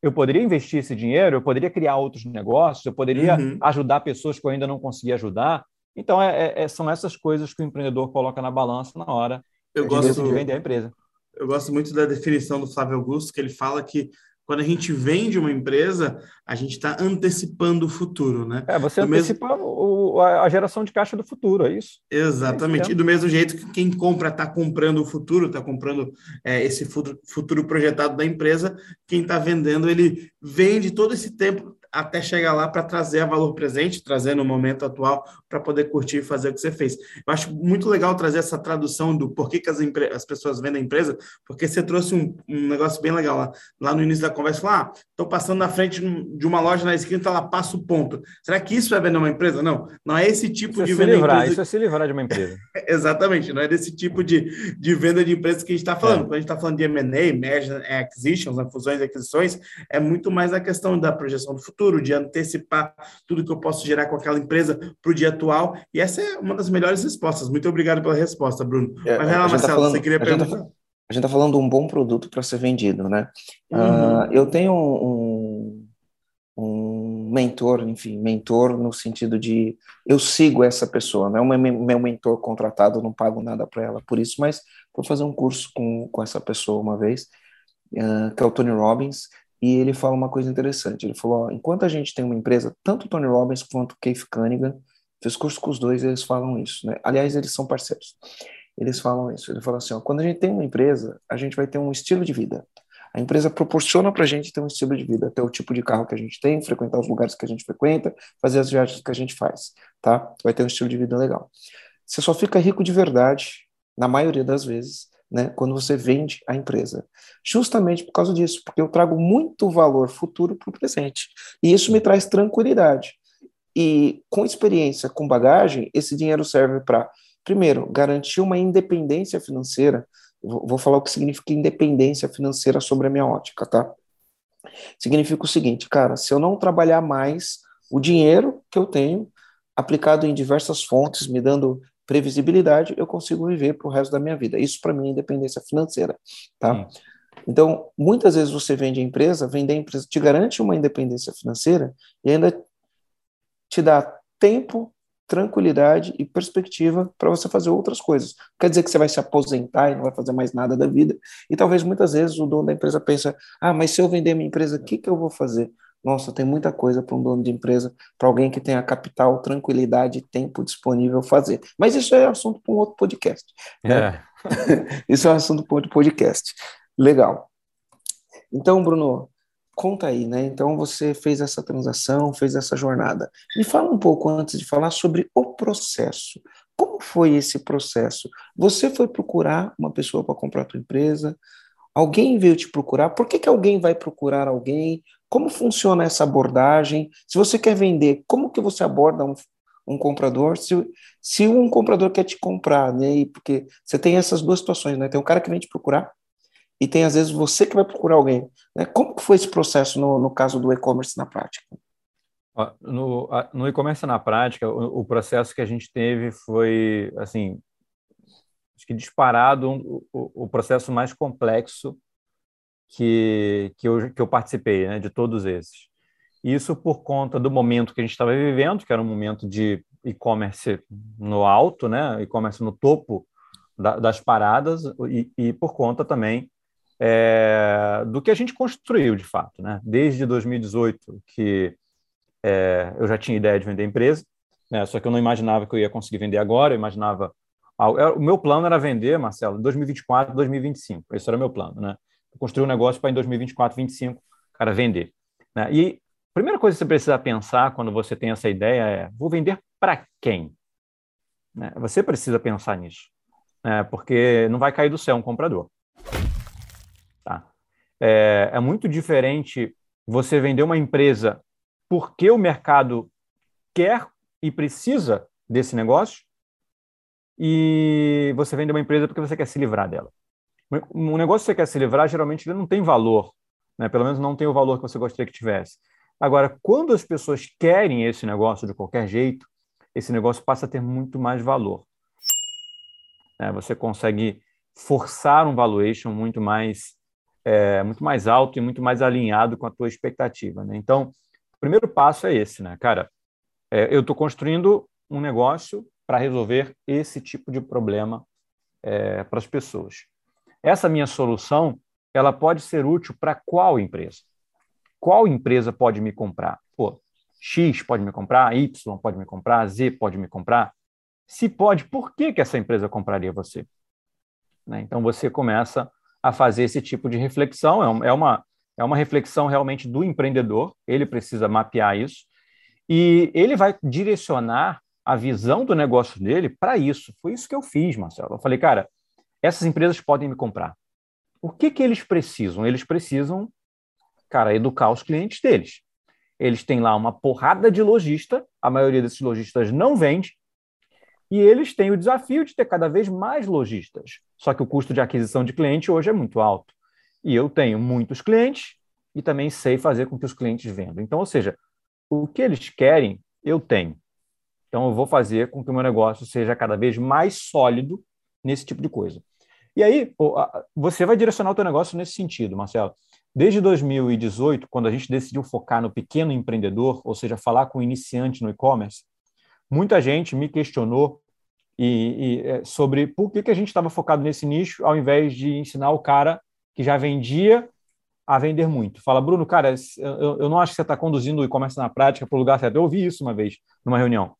Eu poderia investir esse dinheiro, eu poderia criar outros negócios, eu poderia uhum. ajudar pessoas que eu ainda não conseguia ajudar. Então, é, é, é são essas coisas que o empreendedor coloca na balança na hora eu de, gosto, de vender a empresa. Eu gosto muito da definição do Flávio Augusto, que ele fala que quando a gente vende uma empresa, a gente está antecipando o futuro, né? É, você do antecipa mesmo... o, a geração de caixa do futuro, é isso? Exatamente. É e do mesmo jeito que quem compra está comprando o futuro, está comprando é, esse futuro, futuro projetado da empresa, quem está vendendo, ele vende todo esse tempo até chegar lá para trazer a valor presente, trazer no momento atual para poder curtir e fazer o que você fez. Eu acho muito legal trazer essa tradução do porquê que as, as pessoas vendem a empresa, porque você trouxe um, um negócio bem legal lá, lá no início da conversa, falou, ah, estou passando na frente de uma loja na esquina, ela passa o ponto. Será que isso é vender uma empresa? Não, não é esse tipo isso de é venda livrar, empresa. Isso é se livrar de uma empresa. [LAUGHS] Exatamente, não é desse tipo de, de venda de empresa que a gente está falando. É. Quando a gente está falando de M&A, Merger Acquisitions, né, fusões e aquisições, é muito mais a questão da projeção do futuro, de antecipar tudo que eu posso gerar com aquela empresa para o dia atual. E essa é uma das melhores respostas. Muito obrigado pela resposta, Bruno. É, Mas tá Marcelo, tá falando, você queria perguntar? A gente está falando de um bom produto para ser vendido, né? Uhum. Uh, eu tenho um, um mentor, enfim, mentor no sentido de eu sigo essa pessoa, não é o meu mentor contratado, não pago nada para ela por isso, mas vou fazer um curso com, com essa pessoa uma vez, uh, que é o Tony Robbins, e ele fala uma coisa interessante. Ele falou: ó, enquanto a gente tem uma empresa, tanto o Tony Robbins quanto o Keith Cunningham, fiz curso com os dois, eles falam isso, né? Aliás, eles são parceiros. Eles falam isso. Ele fala assim: ó, quando a gente tem uma empresa, a gente vai ter um estilo de vida. A empresa proporciona para a gente ter um estilo de vida, ter o tipo de carro que a gente tem, frequentar os lugares que a gente frequenta, fazer as viagens que a gente faz, tá? Vai ter um estilo de vida legal. Você só fica rico de verdade, na maioria das vezes, né, quando você vende a empresa. Justamente por causa disso, porque eu trago muito valor futuro para o presente. E isso me traz tranquilidade. E com experiência, com bagagem, esse dinheiro serve para, primeiro, garantir uma independência financeira. Vou falar o que significa independência financeira sobre a minha ótica, tá? Significa o seguinte, cara, se eu não trabalhar mais, o dinheiro que eu tenho aplicado em diversas fontes, me dando previsibilidade, eu consigo viver para o resto da minha vida. Isso para mim é independência financeira, tá? Sim. Então, muitas vezes você vende a empresa, vender a empresa te garante uma independência financeira e ainda te dá tempo, tranquilidade e perspectiva para você fazer outras coisas. Quer dizer que você vai se aposentar e não vai fazer mais nada da vida. E talvez muitas vezes o dono da empresa pensa: "Ah, mas se eu vender minha empresa, o que que eu vou fazer?" Nossa, tem muita coisa para um dono de empresa, para alguém que tenha capital, tranquilidade e tempo disponível fazer. Mas isso é assunto para um outro podcast. Né? É. [LAUGHS] isso é um assunto para outro podcast. Legal. Então, Bruno, conta aí, né? Então você fez essa transação, fez essa jornada. Me fala um pouco antes de falar sobre o processo. Como foi esse processo? Você foi procurar uma pessoa para comprar a tua empresa? Alguém veio te procurar? Por que, que alguém vai procurar alguém? Como funciona essa abordagem? Se você quer vender, como que você aborda um, um comprador? Se, se um comprador quer te comprar, né? Porque você tem essas duas situações, né? Tem um cara que vem te procurar e tem às vezes você que vai procurar alguém. Né? Como que foi esse processo no, no caso do e-commerce na prática? No, no e-commerce na prática, o, o, processo que a gente teve foi, assim, acho que disparado um, o, o processo mais complexo que, que, eu, que eu participei, né, de todos esses. Isso por conta do momento que a gente estava vivendo, que era um momento de e-commerce no alto, né, e-commerce no topo da, das paradas, e, e, por conta também é, do que a gente construiu, de fato. Né? Desde 2018, que é, eu já tinha ideia de vender empresa, né, só que eu não imaginava que eu ia conseguir vender agora, eu imaginava... O meu plano era vender, Marcelo, 2024, 2025. Esse era o meu plano, né? construir um negócio para em 2024, 2025, cara, vender. Né? E a primeira coisa que você precisa pensar quando você tem essa ideia é: vou vender para quem? Né? Você precisa pensar nisso, né? porque não vai cair do céu um comprador. É, é muito diferente você vender uma empresa porque o mercado quer e precisa desse negócio e você vende uma empresa porque você quer se livrar dela um negócio que você quer se livrar, geralmente ele não tem valor, né? pelo menos não tem o valor que você gostaria que tivesse. Agora, quando as pessoas querem esse negócio de qualquer jeito, esse negócio passa a ter muito mais valor. É, você consegue forçar um valuation muito mais, é, muito mais alto e muito mais alinhado com a tua expectativa. Né? Então, o primeiro passo é esse, né, cara? É, eu estou construindo um negócio para resolver esse tipo de problema é, para as pessoas. Essa minha solução, ela pode ser útil para qual empresa? Qual empresa pode me comprar? Pô, X pode me comprar, Y pode me comprar, Z pode me comprar. Se pode, por que, que essa empresa compraria você? Né? Então você começa a fazer esse tipo de reflexão. É, é uma, é uma reflexão realmente do empreendedor, ele precisa mapear isso, e ele vai direcionar a visão do negócio dele para isso. Foi isso que eu fiz, Marcelo. Eu falei, cara, essas empresas podem me comprar. O que, que eles precisam? Eles precisam, cara, educar os clientes deles. Eles têm lá uma porrada de lojista, a maioria desses lojistas não vende, e eles têm o desafio de ter cada vez mais lojistas. Só que o custo de aquisição de cliente hoje é muito alto. E eu tenho muitos clientes e também sei fazer com que os clientes vendam. Então, ou seja, o que eles querem, eu tenho. Então, eu vou fazer com que o meu negócio seja cada vez mais sólido nesse tipo de coisa. E aí, você vai direcionar o teu negócio nesse sentido, Marcelo. Desde 2018, quando a gente decidiu focar no pequeno empreendedor, ou seja, falar com o iniciante no e-commerce, muita gente me questionou e, e, é, sobre por que, que a gente estava focado nesse nicho ao invés de ensinar o cara que já vendia a vender muito. Fala, Bruno, cara, eu, eu não acho que você está conduzindo o e-commerce na prática para o lugar certo. Eu ouvi isso uma vez numa reunião.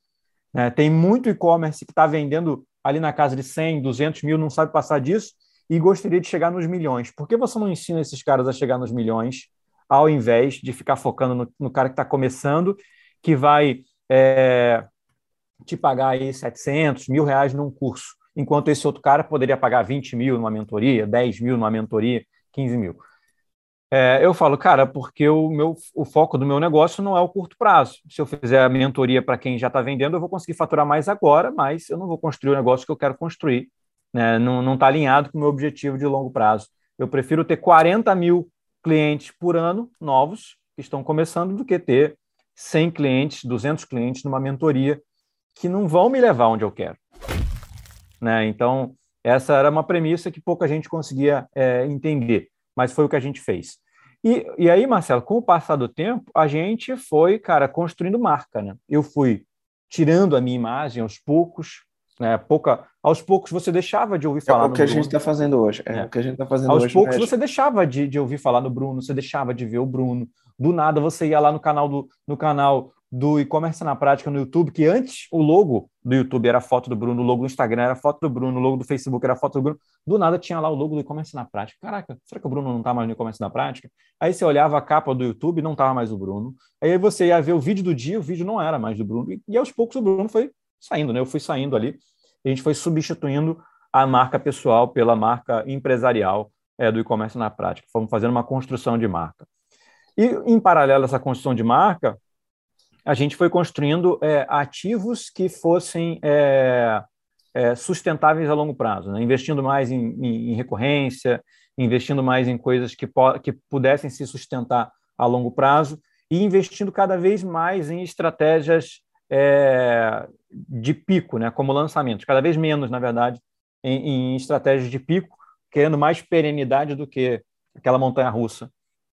É, tem muito e-commerce que está vendendo ali na casa de 100, 200 mil, não sabe passar disso e gostaria de chegar nos milhões. Por que você não ensina esses caras a chegar nos milhões, ao invés de ficar focando no, no cara que está começando, que vai é, te pagar aí 700, mil reais num curso, enquanto esse outro cara poderia pagar 20 mil numa mentoria, 10 mil numa mentoria, 15 mil. É, eu falo, cara, porque o, meu, o foco do meu negócio não é o curto prazo. Se eu fizer a mentoria para quem já está vendendo, eu vou conseguir faturar mais agora, mas eu não vou construir o negócio que eu quero construir né? não está alinhado com o meu objetivo de longo prazo. Eu prefiro ter 40 mil clientes por ano novos que estão começando do que ter 100 clientes, 200 clientes numa mentoria que não vão me levar onde eu quero. Né? Então, essa era uma premissa que pouca gente conseguia é, entender, mas foi o que a gente fez. E, e aí, Marcelo, com o passar do tempo, a gente foi, cara, construindo marca. Né? Eu fui tirando a minha imagem aos poucos, né? Pouca, aos poucos você deixava de ouvir falar. É o que a gente está fazendo hoje. É, é, o que a gente está fazendo aos hoje. Aos poucos você deixava de, de ouvir falar no Bruno, você deixava de ver o Bruno. Do nada você ia lá no canal do, no canal do e-commerce na prática no YouTube, que antes o logo do YouTube era foto do Bruno, o logo do Instagram era foto do Bruno, o logo do Facebook era foto do Bruno. Do nada tinha lá o logo do e-commerce na prática. Caraca, será que o Bruno não está mais no e-commerce na prática? Aí você olhava a capa do YouTube, não estava mais o Bruno. Aí você ia ver o vídeo do dia, o vídeo não era mais do Bruno. E, e aos poucos o Bruno foi saindo, né? Eu fui saindo ali a gente foi substituindo a marca pessoal pela marca empresarial é, do e-commerce na prática. Fomos fazendo uma construção de marca. E, em paralelo a essa construção de marca, a gente foi construindo é, ativos que fossem é, é, sustentáveis a longo prazo, né? investindo mais em, em, em, recorrência, investindo mais em coisas que, que pudessem se sustentar a longo prazo e investindo cada vez mais em estratégias é, de pico, né, como lançamentos, cada vez menos, na verdade, em, em estratégias de pico, querendo mais perenidade do que aquela montanha russa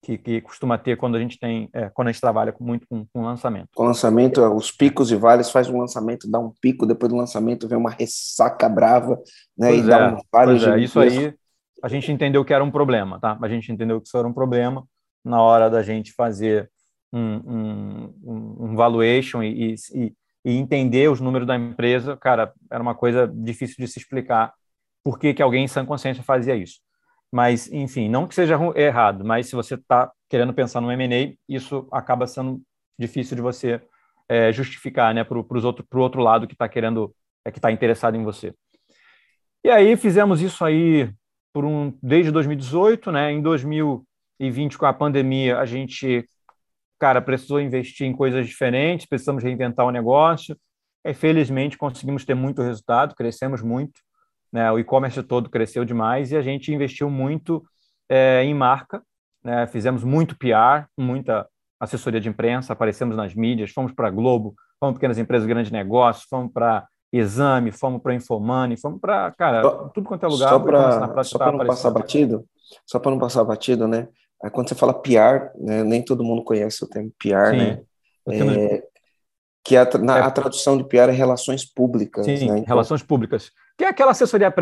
que, que, costuma ter quando a gente tem, é, quando a gente trabalha muito com, com lançamento. Com lançamento, os picos e vales faz um lançamento, dá um pico, depois do lançamento vem uma ressaca brava, né? Pois e é, dá um vários é, isso aí a gente entendeu que era um problema, tá? A gente entendeu que isso era um problema na hora da gente fazer um, um, um valuation e, e, e, entender os números da empresa, cara, era uma coisa difícil de se explicar por que, que alguém em sã consciência fazia isso. Mas, enfim, não que seja errado, mas se você está querendo pensar no M&A, isso acaba sendo difícil de você é, justificar né, para o outro, outro lado que está querendo, é, que está interessado em você. E aí fizemos isso aí por um, desde 2018, né? Em 2020, com a pandemia, a gente cara, precisou investir em coisas diferentes, precisamos reinventar o negócio. E, felizmente, conseguimos ter muito resultado, crescemos muito. Né? O e-commerce todo cresceu demais e a gente investiu muito é, em marca. Né? Fizemos muito PR, muita assessoria de imprensa, aparecemos nas mídias, fomos para Globo, fomos para pequenas empresas, grandes negócios, fomos para Exame, fomos para Infomani, fomos para, cara, só, tudo quanto é lugar. Só para não passar batido, só para não passar batido, né? Aí quando você fala PR, né, nem todo mundo conhece o termo PR, Sim, né? É, que a, na, é. a tradução de PR é relações públicas. Sim, né? então, relações públicas. Que é aquela assessoria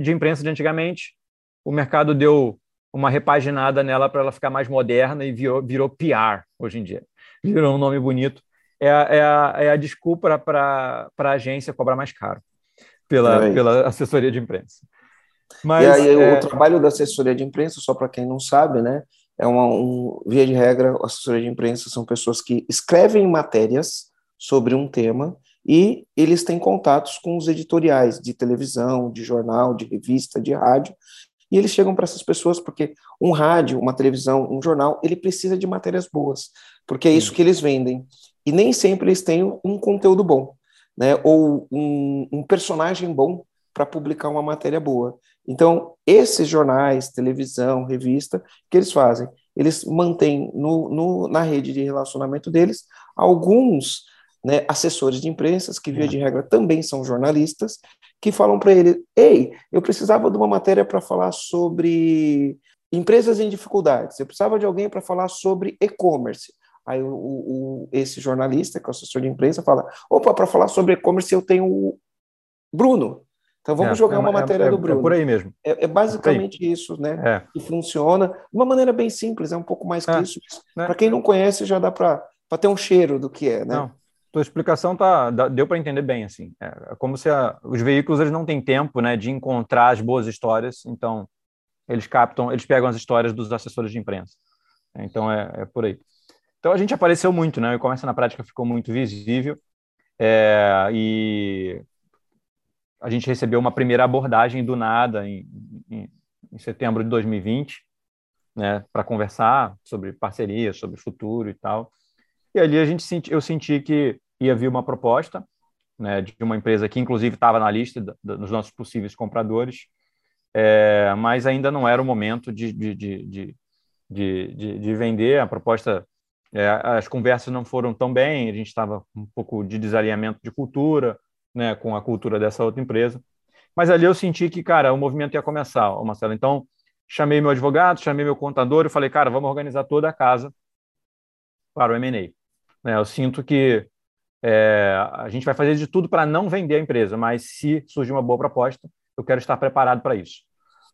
de imprensa de antigamente. O mercado deu uma repaginada nela para ela ficar mais moderna e virou, virou PR hoje em dia. Virou um nome bonito. É a, é a, é a desculpa para a agência cobrar mais caro pela, é pela assessoria de imprensa. Mas, e aí, é... o trabalho da assessoria de imprensa, só para quem não sabe, né, é uma um, via de regra, assessoria de imprensa são pessoas que escrevem matérias sobre um tema e eles têm contatos com os editoriais de televisão, de jornal, de revista, de rádio, e eles chegam para essas pessoas porque um rádio, uma televisão, um jornal, ele precisa de matérias boas, porque é isso que eles vendem. E nem sempre eles têm um conteúdo bom, né? Ou um, um personagem bom para publicar uma matéria boa. Então, esses jornais, televisão, revista, que eles fazem? Eles mantêm no, no, na rede de relacionamento deles alguns né, assessores de imprensa, que via de regra também são jornalistas, que falam para ele: Ei, eu precisava de uma matéria para falar sobre empresas em dificuldades. Eu precisava de alguém para falar sobre e-commerce. Aí o, o, esse jornalista, que é o assessor de imprensa, fala: opa, para falar sobre e-commerce eu tenho o Bruno. Então vamos é, jogar é, uma matéria é, do Bruno. É por aí mesmo. É, é basicamente isso, né? É. Que funciona de uma maneira bem simples, é um pouco mais que é, isso. Né? Para quem não conhece, já dá para ter um cheiro do que é, né? Não. Tua explicação tá, deu para entender bem, assim. É como se a, os veículos eles não têm tempo, né, de encontrar as boas histórias, então eles captam, eles pegam as histórias dos assessores de imprensa. Então é, é por aí. Então a gente apareceu muito, né? O e-commerce na prática ficou muito visível é, e a gente recebeu uma primeira abordagem do nada em, em, em setembro de 2020, né? Para conversar sobre parceria, sobre futuro e tal. E ali a gente senti, eu senti que ia vir uma proposta, né? De uma empresa que inclusive estava na lista dos nossos possíveis compradores, é, mas ainda não era o momento de, de, de, de, de vender a proposta é, as conversas não foram tão bem, a gente estava um pouco de desalinhamento de cultura, né, com a cultura dessa outra empresa. Mas ali eu senti que, cara, o movimento ia começar, Marcelo. Então, chamei meu advogado, chamei meu contador e falei, cara, vamos organizar toda a casa para o M&A. Né, eu sinto que é, a gente vai fazer de tudo para não vender a empresa, mas se surgir uma boa proposta, eu quero estar preparado para isso,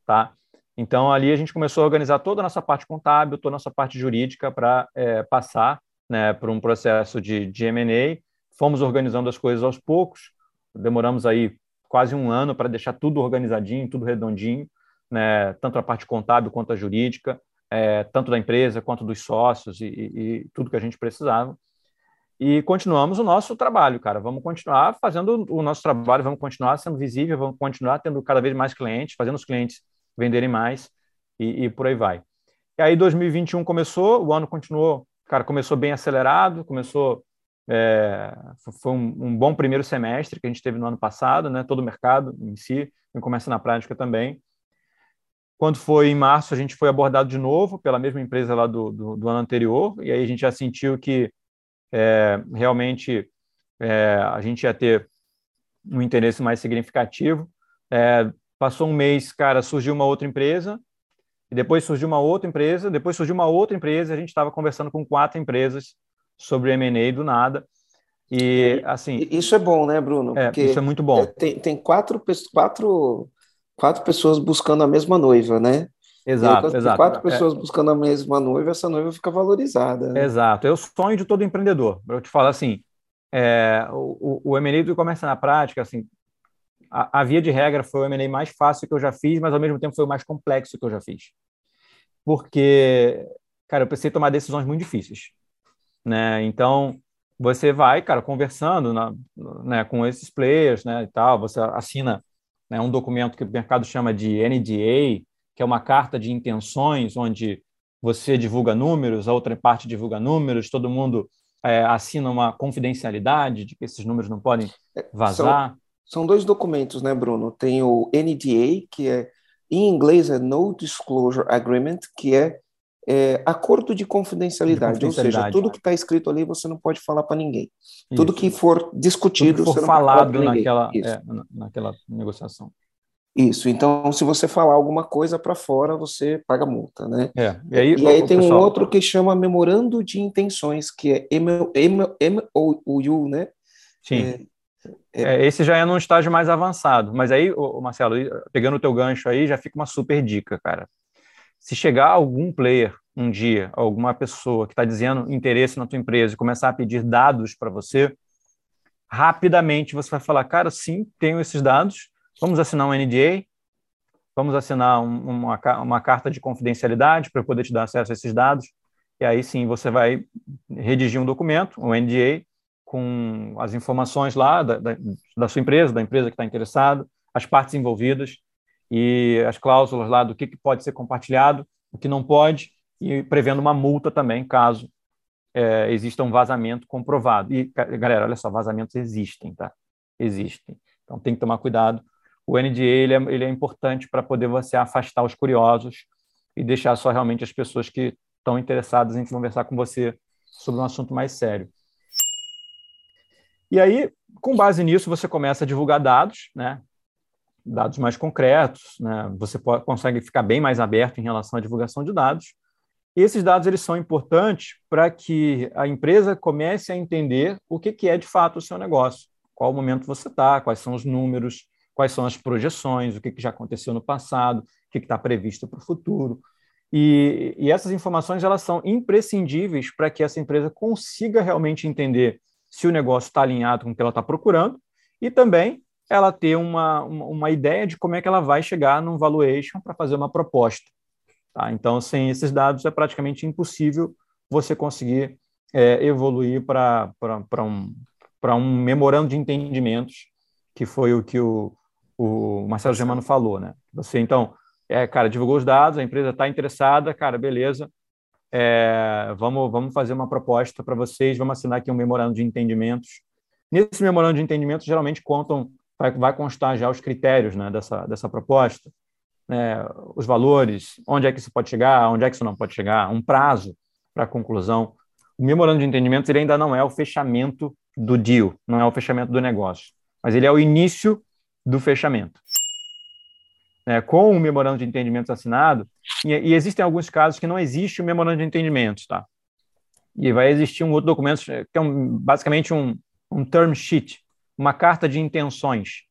tá? Então, ali a gente começou a organizar toda a nossa parte contábil, toda a nossa parte jurídica para é, passar né, por um processo de, de M&A. Fomos organizando as coisas aos poucos, demoramos aí quase um ano para deixar tudo organizadinho, tudo redondinho, né, tanto a parte contábil quanto a jurídica, é, tanto da empresa quanto dos sócios e, e, e tudo que a gente precisava. E continuamos o nosso trabalho, cara. Vamos continuar fazendo o nosso trabalho, vamos continuar sendo visível, vamos continuar tendo cada vez mais clientes, fazendo os clientes venderem mais e, e por aí vai. E aí 2021 começou, o ano continuou, cara, começou bem acelerado, começou é, foi um, um, bom primeiro semestre que a gente teve no ano passado, né? Todo o mercado em si, em começa na prática também. Quando foi em março, a gente foi abordado de novo pela mesma empresa lá do, do, do ano anterior, e aí a gente já sentiu que é, realmente é, a gente ia ter um interesse mais significativo. É, Passou um mês, cara, surgiu uma outra empresa, e depois surgiu uma outra empresa, depois surgiu uma outra empresa, a gente estava conversando com quatro empresas sobre M&A do nada. E assim, isso é bom, né, Bruno? É, isso é muito bom. É, tem, tem quatro, quatro, quatro pessoas buscando a mesma noiva, né? Exato, tem exato. Quatro pessoas é. buscando a mesma noiva, essa noiva fica valorizada. Né? Exato. É o sonho de todo empreendedor. Eu te falo assim, é, o, o M&A do e-commerce na prática, assim, a, a via de regra foi o M&A mais fácil que eu já fiz, mas ao mesmo tempo foi o mais complexo que eu já fiz. Porque, cara, eu precisei tomar decisões muito difíceis. Né? Então, você vai, cara, conversando na, né, com esses players né, e tal, você assina né, um documento que o mercado chama de NDA, que é uma carta de intenções, onde você divulga números, a outra parte divulga números, todo mundo é, assina uma confidencialidade de que esses números não podem é, vazar. São dois documentos, né, Bruno? Tem o NDA, que é, em inglês é No Disclosure Agreement, que é, é acordo de confidencialidade, de confidencialidade, ou seja, tudo que está escrito ali você não pode falar para ninguém. Isso. Tudo que for discutido, tudo que for você falado naquela, é, naquela negociação. Isso, então se você falar alguma coisa para fora, você paga multa, né? É. E aí, e aí tem pessoal... um outro que chama Memorando de Intenções, que é MOU, né? Sim. É, é, esse já é num estágio mais avançado. Mas aí, ô, Marcelo, pegando o teu gancho aí, já fica uma super dica, cara. Se chegar algum player um dia, alguma pessoa que está dizendo interesse na tua empresa e começar a pedir dados para você, rapidamente você vai falar, cara, sim, tenho esses dados, vamos assinar um NDA, vamos assinar um, uma, uma carta de confidencialidade para poder te dar acesso a esses dados, e aí sim você vai redigir um documento, um NDA, com as informações lá da, da, da sua empresa, da empresa que está interessada, as partes envolvidas e as cláusulas lá do que, que pode ser compartilhado, o que não pode, e prevendo uma multa também, caso é, exista um vazamento comprovado. E, galera, olha só, vazamentos existem, tá? Existem. Então tem que tomar cuidado. O NDA ele é, ele é importante para poder você afastar os curiosos e deixar só realmente as pessoas que estão interessadas em conversar com você sobre um assunto mais sério. E aí, com base nisso, você começa a divulgar dados, né? dados mais concretos, né? você pode, consegue ficar bem mais aberto em relação à divulgação de dados. E esses dados eles são importantes para que a empresa comece a entender o que, que é de fato o seu negócio, qual momento você está, quais são os números, quais são as projeções, o que, que já aconteceu no passado, o que está previsto para o futuro. E, e, essas informações elas são imprescindíveis para que essa empresa consiga realmente entender se o negócio está alinhado com o que ela está procurando e também ela ter uma, uma, uma, ideia de como é que ela vai chegar num valuation para fazer uma proposta. Tá? Então, sem esses dados, é praticamente impossível você conseguir é, evoluir para um, um memorando de entendimentos, que foi o que o, o Marcelo Germano falou. Né? Você, então, é, cara, divulgou os dados, a empresa está interessada, cara, beleza, é, vamos, vamos fazer uma proposta para vocês, vamos assinar aqui um memorando de entendimentos. Nesse memorando de entendimentos, geralmente contam vai, vai constar já os critérios né, dessa, dessa proposta, né, os valores, onde é que isso pode chegar, onde é que isso não pode chegar, um prazo para conclusão. O memorando de entendimento ele ainda não é o fechamento do deal, não é o fechamento do negócio, mas ele é o início do fechamento. É, com o memorando de entendimentos assinado, e, e, existem alguns casos que não existe o memorando de entendimentos, tá? E vai existir um outro documento, que é um, basicamente um, um term sheet, uma carta de intenções,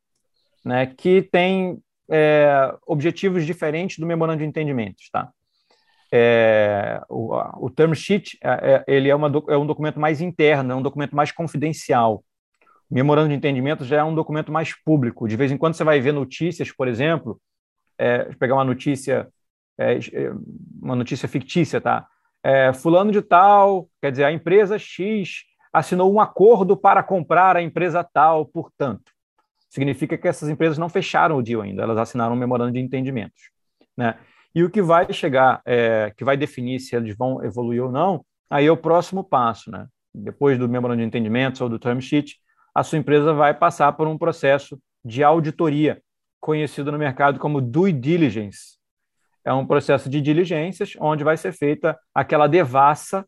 né, que tem é, objetivos diferentes do memorando de entendimentos, tá? É, o, o, term sheet é, é ele é, uma, é, um documento mais interno, é um documento mais confidencial. Memorando de entendimento já é um documento mais público. De vez em quando você vai ver notícias, por exemplo, é, pegar uma notícia, é, uma notícia fictícia, tá? fulano de tal, quer dizer, a empresa X assinou um acordo para comprar a empresa tal, portanto. Significa que essas empresas não fecharam o deal ainda, elas assinaram um memorando de entendimentos. Né? E o que vai chegar, é, que vai definir se eles vão evoluir ou não, aí é o próximo passo. Né? Depois do memorando de entendimentos ou do term sheet, a sua empresa vai passar por um processo de auditoria, conhecido no mercado como due diligence. É um processo de diligências onde vai ser feita aquela devassa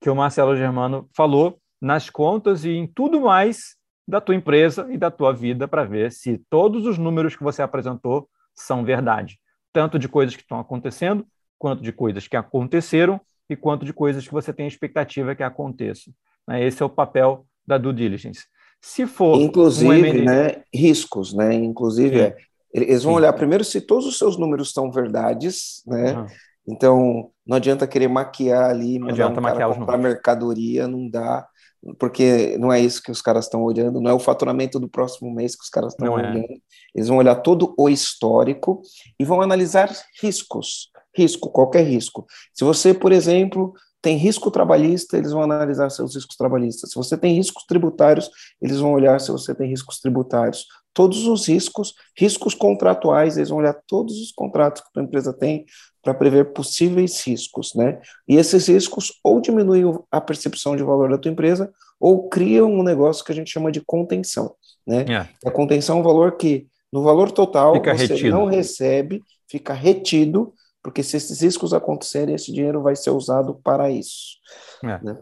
que o Marcelo Germano falou, nas contas e em tudo mais da tua empresa e da tua vida para ver se todos os números que você apresentou são verdade, tanto de coisas que estão acontecendo, quanto de coisas que aconteceram e quanto de coisas que você tem expectativa que aconteçam. Né? Esse é o papel da due diligence. Se for inclusive, um né, riscos, né? Inclusive, é, eles vão Sim. olhar primeiro se todos os seus números são verdades, né? Uhum. Então, não adianta querer maquiar ali, não adianta um maquiar comprar mercadoria, não dá porque não é isso que os caras estão olhando, não é o faturamento do próximo mês que os caras estão é. olhando. É. Eles vão olhar todo o histórico e vão analisar riscos, risco, qualquer risco. Se você, por exemplo, tem risco trabalhista, eles vão analisar seus riscos trabalhistas. Se você tem riscos tributários, eles vão olhar se você tem riscos tributários. Todos os riscos, riscos contratuais, eles vão olhar todos os contratos que a empresa tem para prever possíveis riscos, né? E esses riscos ou diminuem a percepção de valor da tua empresa ou criam um negócio que a gente chama de contenção, né? É. A contenção é um valor que no valor total fica você retido. não recebe, fica retido, porque se esses riscos acontecerem, esse dinheiro vai ser usado para isso. É. Né?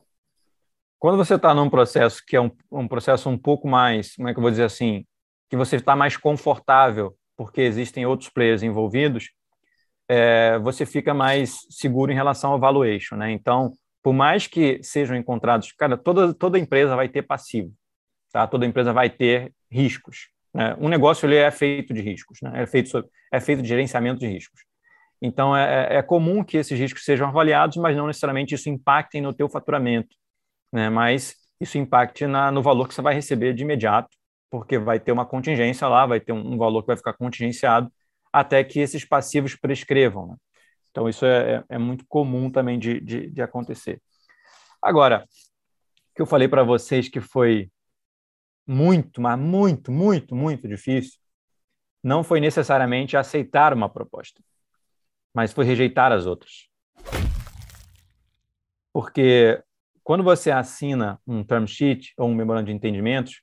Quando você está num processo que é um, um processo um pouco mais, como é que eu vou dizer assim, que você está mais confortável porque existem outros players envolvidos, é, você fica mais seguro em relação ao valuation, né? Então, por mais que sejam encontrados, cara, toda, toda empresa vai ter passivo, tá? Toda empresa vai ter riscos. Né? Um negócio ele é feito de riscos, né? É feito, é feito de gerenciamento de riscos. Então, é, é, é comum que esses riscos sejam avaliados, mas não necessariamente isso impacte no teu faturamento, né? Mas isso impacte na, no valor que você vai receber de imediato, porque vai ter uma contingência lá, vai ter um, um valor que vai ficar contingenciado até que esses passivos prescrevam. Né? Então, isso é, é, é muito comum também de, de, de acontecer. Agora, que eu falei para vocês que foi muito, mas muito, muito, muito difícil, não foi necessariamente aceitar uma proposta, mas foi rejeitar as outras. Porque quando você assina um term sheet ou um memorando de entendimentos,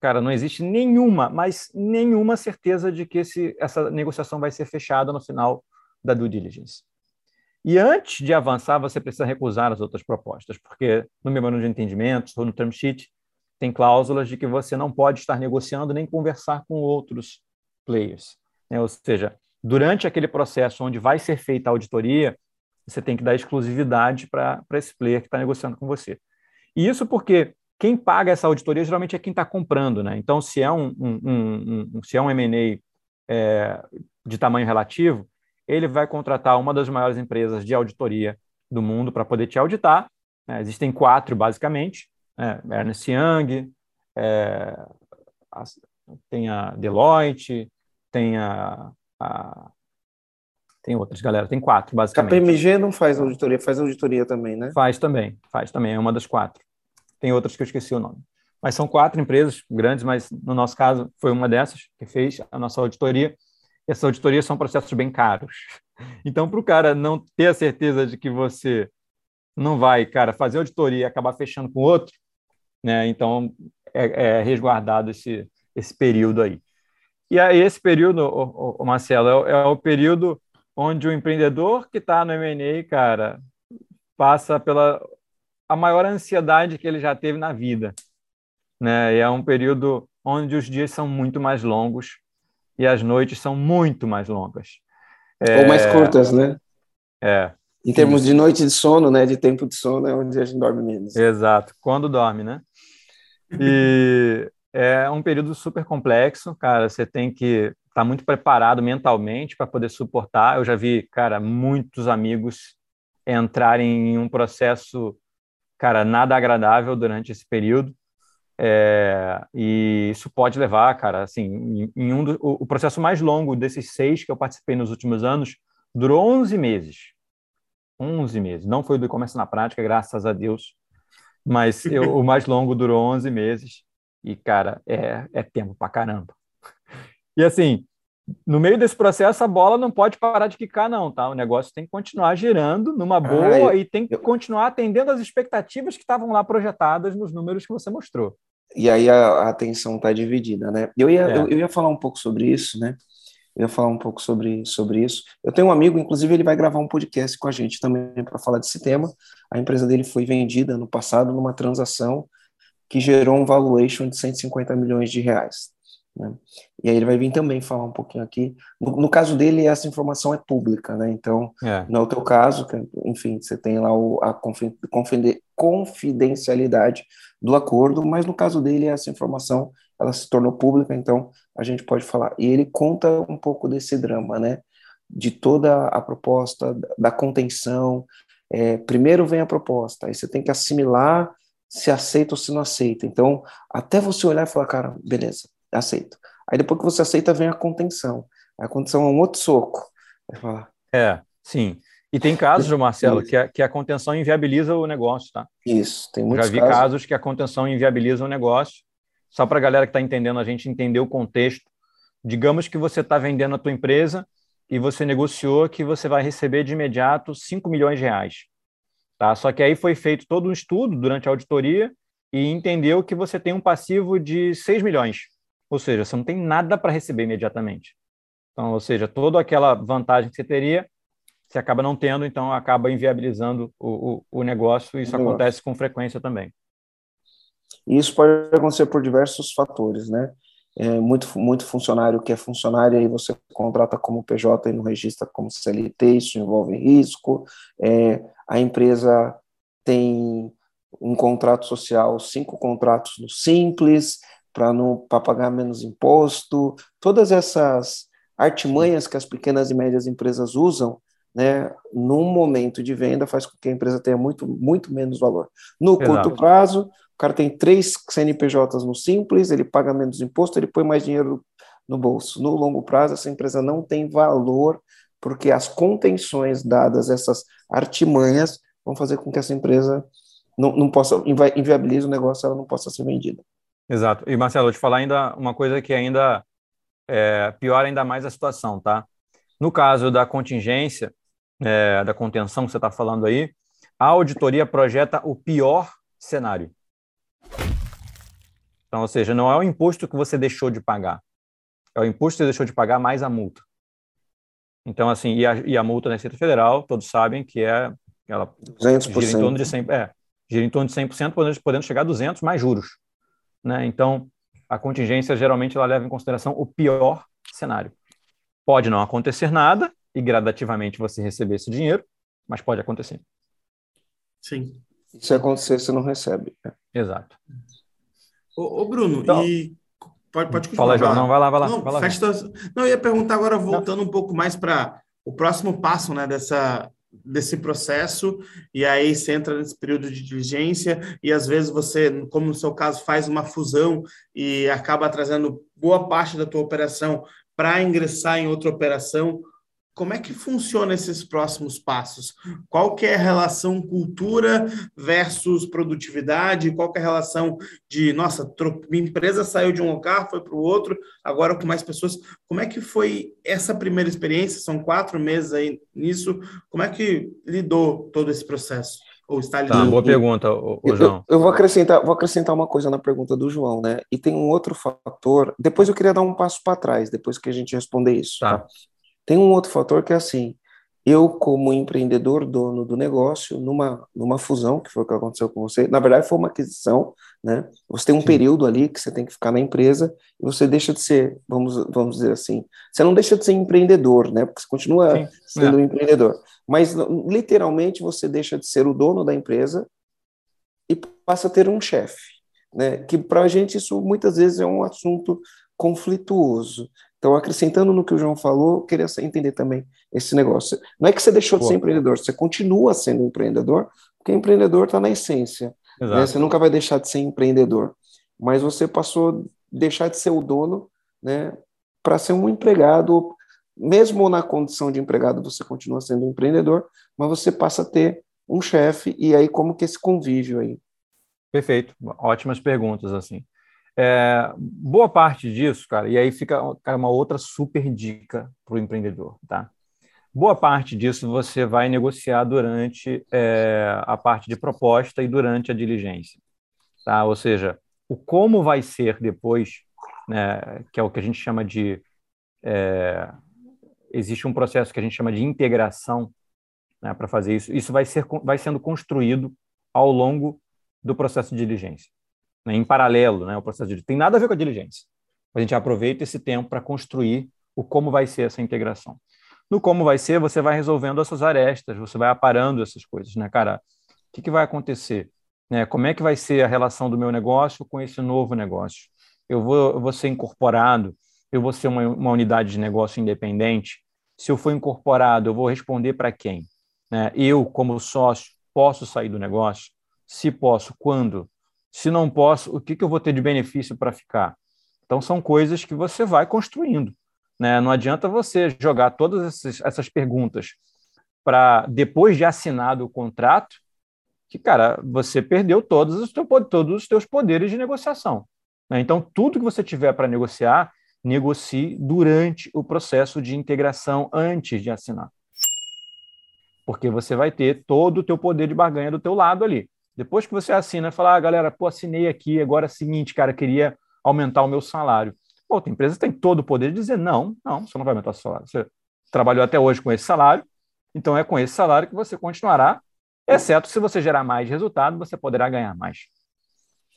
cara, não existe nenhuma, mas nenhuma certeza de que esse, essa negociação vai ser fechada no final da due diligence. E antes de avançar, você precisa recusar as outras propostas, porque no memorando de entendimento ou no term sheet tem cláusulas de que você não pode estar negociando nem conversar com outros players. Né? Ou seja, durante aquele processo onde vai ser feita a auditoria, você tem que dar exclusividade para esse player que está negociando com você. E isso porque quem paga essa auditoria geralmente é quem está comprando, né? Então, se é um, um, um, um se é um M&A é, de tamanho relativo, ele vai contratar uma das maiores empresas de auditoria do mundo para poder te auditar. Né? Existem quatro, basicamente. Né? Ernst Young, é, a, tem a Deloitte, tem a, a, tem outras, galera, tem quatro, basicamente. KPMG não faz auditoria, faz auditoria também, né? Faz também, faz também, é uma das quatro. Tem outras que eu esqueci o nome. Mas são quatro empresas grandes, mas no nosso caso foi uma dessas que fez a nossa auditoria. E essas auditorias são processos bem caros. [LAUGHS] Então, para o cara não ter a certeza de que você não vai, cara, fazer auditoria e acabar fechando com outro, né? Então, é, é resguardado esse, esse período aí. E aí, esse período, o, o Marcelo, é, é, o período onde o empreendedor que está no M&A, cara, passa pela a maior ansiedade que ele já teve na vida, né? E é um período onde os dias são muito mais longos e as noites são muito mais longas. É... Ou mais curtas, né? É. Em termos de noite de sono, né? De tempo de sono é onde a gente dorme menos. Exato. Quando dorme, né? E é um período super complexo, cara. Você tem que estar tá muito preparado mentalmente para poder suportar. Eu já vi, cara, muitos amigos entrarem em um processo, cara, nada agradável durante esse período. É, e isso pode levar, cara, assim, em, em um do, o, o, processo mais longo desses seis que eu participei nos últimos anos durou 11 meses. 11 meses. Não foi do e-commerce na prática, graças a Deus, mas [LAUGHS] eu, o mais longo durou 11 meses. E, cara, é, é tempo pra caramba. E assim, no meio desse processo, a bola não pode parar de quicar, não, tá? O negócio tem que continuar girando numa boa ah, e tem que eu... continuar atendendo às expectativas que estavam lá projetadas nos números que você mostrou. E aí a, a atenção está dividida, né? Eu ia, é. eu, eu, ia falar um pouco sobre isso, né? Eu ia falar um pouco sobre, sobre isso. Eu tenho um amigo, inclusive, ele vai gravar um podcast com a gente também para falar desse tema. A empresa dele foi vendida no passado numa transação que gerou um valuation de 150 milhões de reais. Né? E aí ele vai vir também falar um pouquinho aqui. No, no caso dele, essa informação é pública, né? Então, é. no teu caso, que, enfim, você tem lá o, a confidencialidade do acordo, mas no caso dele, essa informação ela se tornou pública, então a gente pode falar. E ele conta um pouco desse drama, né? De toda a proposta, da contenção. É, primeiro vem a proposta, aí você tem que assimilar se aceita ou se não aceita. Então, até você olhar e falar, cara, beleza, aceito. Aí depois que você aceita, vem a contenção. A contenção é um outro soco. É, sim. E tem casos, Marcelo, que a, que a contenção inviabiliza o negócio, tá? Isso, tem muitos Já vi casos, casos que a contenção inviabiliza o negócio. Só para a galera que está entendendo, a gente entender o contexto. Digamos que você está vendendo a tua empresa e você negociou que você vai receber de imediato 5 milhões de reais. Tá? Só que aí foi feito todo um estudo durante a auditoria e entendeu que você tem um passivo de 6 milhões. Ou seja, você não tem nada para receber imediatamente. Então, ou seja, toda aquela vantagem que você teria, você acaba não tendo, então acaba inviabilizando o, o, o negócio, e isso acontece com frequência também. E isso pode acontecer por diversos fatores, né? É, muito, muito funcionário que é funcionário, aí você contrata como PJ e não registra como CLT, isso envolve risco. É, a empresa tem um contrato social, cinco contratos no Simples, para pagar menos imposto, todas essas artimanhas que as pequenas e médias empresas usam, né, num momento de venda faz com que a empresa tenha muito, muito menos valor. No Exato. curto prazo, o cara tem três CNPJs no Simples, ele paga menos imposto, ele põe mais dinheiro no bolso. No longo prazo, essa empresa não tem valor, porque as contenções dadas, essas artimanhas, vão fazer com que essa empresa não, não possa, inviabilize o negócio, ela não possa ser vendida. Exato. E, Marcelo, vou te falar ainda uma coisa que ainda é, piora ainda mais a situação, tá? No caso da contingência, é, da contenção que você está falando aí, a auditoria projeta o pior cenário. Então, ou seja, não é o imposto que você deixou de pagar, é o imposto que você deixou de pagar mais a multa. Então, assim, e a, e a multa na Receita Federal, todos sabem que é ela 200%. gira em torno de 100%, é, gira em torno de 100%, podendo, podendo chegar a 200 mais juros. Né? Então, a contingência geralmente ela leva em consideração o pior cenário. Pode não acontecer nada e gradativamente você receber esse dinheiro, mas pode acontecer. Sim. Se acontecer, você não recebe. Exato. Ô, ô Bruno, então, e pode, pode continuar. Fala, João. Não, vai lá, vai lá. Não, vai lá, não eu ia perguntar agora, voltando não. um pouco mais para o próximo passo né, dessa, desse processo, e aí você entra nesse período de diligência, e às vezes você, como no seu caso, faz uma fusão e acaba trazendo boa parte da tua operação para ingressar em outra operação. Como é que funciona esses próximos passos? Qual que é a relação cultura versus produtividade? Qual que é a relação de, nossa, minha empresa saiu de um lugar, foi para o outro, agora com mais pessoas. Como é que foi essa primeira experiência? São quatro meses aí nisso. Como é que lidou todo esse processo? Ou está lidando? Tá, boa pergunta, o, João. Eu, eu, vou acrescentar, vou acrescentar uma coisa na pergunta do João, né? E tem um outro fator. Depois eu queria dar um passo para trás, depois que a gente responder isso. Tá. tá? Tem um outro fator que é assim, eu como empreendedor, dono do negócio, numa, numa fusão, que foi o que aconteceu com você, na verdade foi uma aquisição, né? Você tem um Sim. período ali que você tem que ficar na empresa e você deixa de ser, vamos, vamos dizer assim, você não deixa de ser empreendedor, né? Porque você continua Sim. sendo é. um empreendedor, mas literalmente você deixa de ser o dono da empresa e passa a ter um chefe, né? Que para a gente isso muitas vezes é um assunto conflituoso. Então, acrescentando no que o João falou, eu queria entender também esse negócio. Não é que você deixou de ser empreendedor, você continua sendo empreendedor, porque empreendedor está na essência. Né? Você nunca vai deixar de ser empreendedor. Mas você passou a deixar de ser o dono né, para ser um empregado. Mesmo na condição de empregado, você continua sendo um empreendedor, mas você passa a ter um chefe, e aí como que esse convívio aí? Perfeito, ótimas perguntas, assim. É, boa parte disso, cara, e aí fica cara, uma outra super dica para o empreendedor, tá? Boa parte disso você vai negociar durante é, a parte de proposta e durante a diligência, tá? Ou seja, o como vai ser depois, né, que é o que a gente chama de é, existe um processo que a gente chama de integração né, para fazer isso. Isso vai ser vai sendo construído ao longo do processo de diligência né, em paralelo, né, o processo de tem nada a ver com a diligência. A gente aproveita esse tempo para construir o como vai ser essa integração. No como vai ser, você vai resolvendo essas arestas, você vai aparando essas coisas, né, cara? O que, que vai acontecer? Né, como é que vai ser a relação do meu negócio com esse novo negócio? Eu vou, eu vou ser incorporado? Eu vou ser uma, uma unidade de negócio independente? Se eu for incorporado, eu vou responder para quem? Né? Eu, como sócio, posso sair do negócio? Se posso, quando? Se não posso, o que, que eu vou ter de benefício para ficar? Então, são coisas que você vai construindo. Né? Não adianta você jogar todas essas, perguntas para depois de assinado o contrato, que, cara, você perdeu todos os, teu, todos os teus poderes de negociação. Né? Então, tudo que você tiver para negociar, negocie durante o processo de integração antes de assinar. Porque você vai ter todo o teu poder de barganha do teu lado ali. Depois que você assina, fala, ah, galera, pô, assinei aqui, agora é o seguinte, cara, queria aumentar o meu salário. Pô, a empresa tem todo o poder de dizer, não, não, você não vai aumentar o salário. Você trabalhou até hoje com esse salário, então é com esse salário que você continuará, exceto se você gerar mais resultado, você poderá ganhar mais.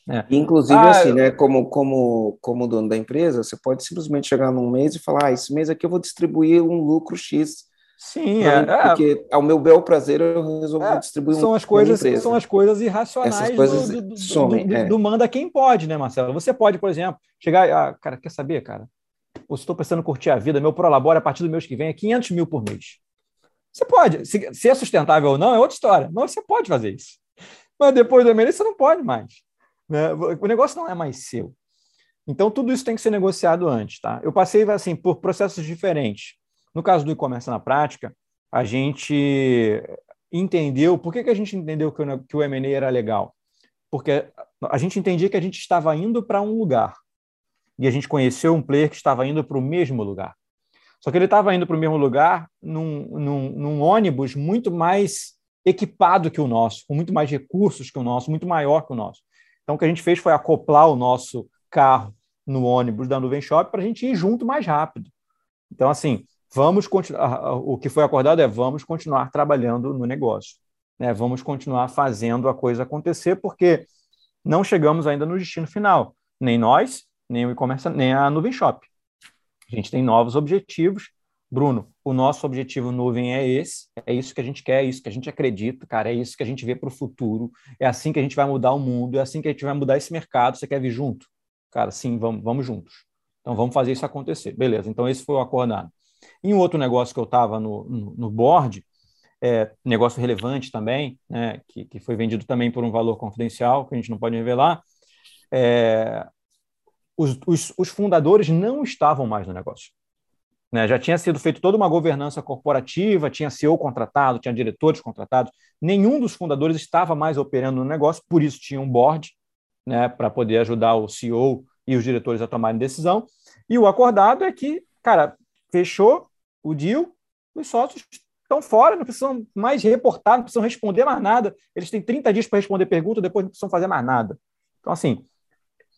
É. Inclusive, ah, assim, né, como, como, como dono da empresa, você pode simplesmente chegar num mês e falar, ah, esse mês aqui eu vou distribuir um lucro X Sim, é, é, porque ao meu bel prazer eu resolvi é, distribuir são um, as coisas São as coisas irracionais Essas coisas do, do, somem, do, é. do, manda quem pode, né, Marcelo? Você pode, por exemplo, chegar... Ah, cara, quer saber, cara? Eu estou precisando curtir a vida, meu Prolabore a partir do mês que vem é 500 mil por mês. Você pode. Se, se é sustentável ou não é outra história. Mas você pode fazer isso. Mas depois do mês você não pode mais. Né? O negócio não é mais seu. Então, tudo isso tem que ser negociado antes. Tá? Eu passei assim por processos diferentes. No caso do e-commerce na prática, a gente entendeu. Por que, que a gente entendeu que o, que o M&A era legal? Porque a gente entendia que a gente estava indo para um lugar e a gente conheceu um player que estava indo para o mesmo lugar. Só que ele estava indo para o mesmo lugar num, num, num, ônibus muito mais equipado que o nosso, com muito mais recursos que o nosso, muito maior que o nosso. Então, o que a gente fez foi acoplar o nosso carro no ônibus da Nuvem Shop para a gente ir junto mais rápido. Então, assim, vamos continuar. O que foi acordado é vamos continuar trabalhando no negócio, né? Vamos continuar fazendo a coisa acontecer, porque não chegamos ainda no destino final, nem nós, nem o e-commerce, nem a Nuvem Shop. A gente tem novos objetivos. Bruno, o nosso objetivo nuvem é esse, é isso que a gente quer, é isso que a gente acredita, cara, é isso que a gente vê para o futuro, é assim que a gente vai mudar o mundo, é assim que a gente vai mudar esse mercado. Você quer vir junto? Cara, sim, vamos, vamos juntos. Então vamos fazer isso acontecer. Beleza, então esse foi o acordado. Em um outro negócio que eu estava no, no, no, board, é, negócio relevante também, né, que, que foi vendido também por um valor confidencial, que a gente não pode revelar, é, os, os, os fundadores não estavam mais no negócio. Né? Já tinha sido feita toda uma governança corporativa, tinha CEO contratado, tinha diretores contratados. Nenhum dos fundadores estava mais operando no negócio, por isso tinha um board né, para poder ajudar o CEO e os diretores a tomarem decisão. E o acordado é que, cara, fechou o deal, os sócios estão fora, não precisam mais reportar, não precisam responder mais nada. Eles têm 30 dias para responder pergunta, depois não precisam fazer mais nada. Então, assim,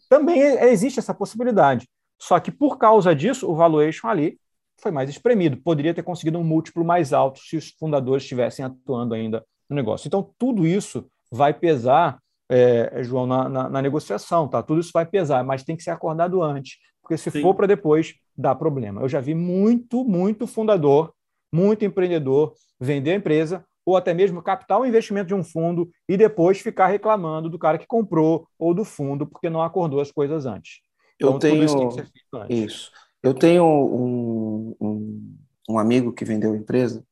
também existe essa possibilidade. Só que por causa disso, o valuation ali foi mais espremido. Poderia ter conseguido um múltiplo mais alto se os fundadores estivessem atuando ainda no negócio. Então, tudo isso vai pesar, é, João, na, na, na, negociação, tá? Tudo isso vai pesar, mas tem que ser acordado antes, porque se Sim. for para depois, dá problema. Eu já vi muito, muito fundador, muito empreendedor vender a empresa ou até mesmo captar o investimento de um fundo e depois ficar reclamando do cara que comprou ou do fundo porque não acordou as coisas antes. Então, Eu tenho isso, isso. Eu tenho um, um, um amigo que vendeu empresa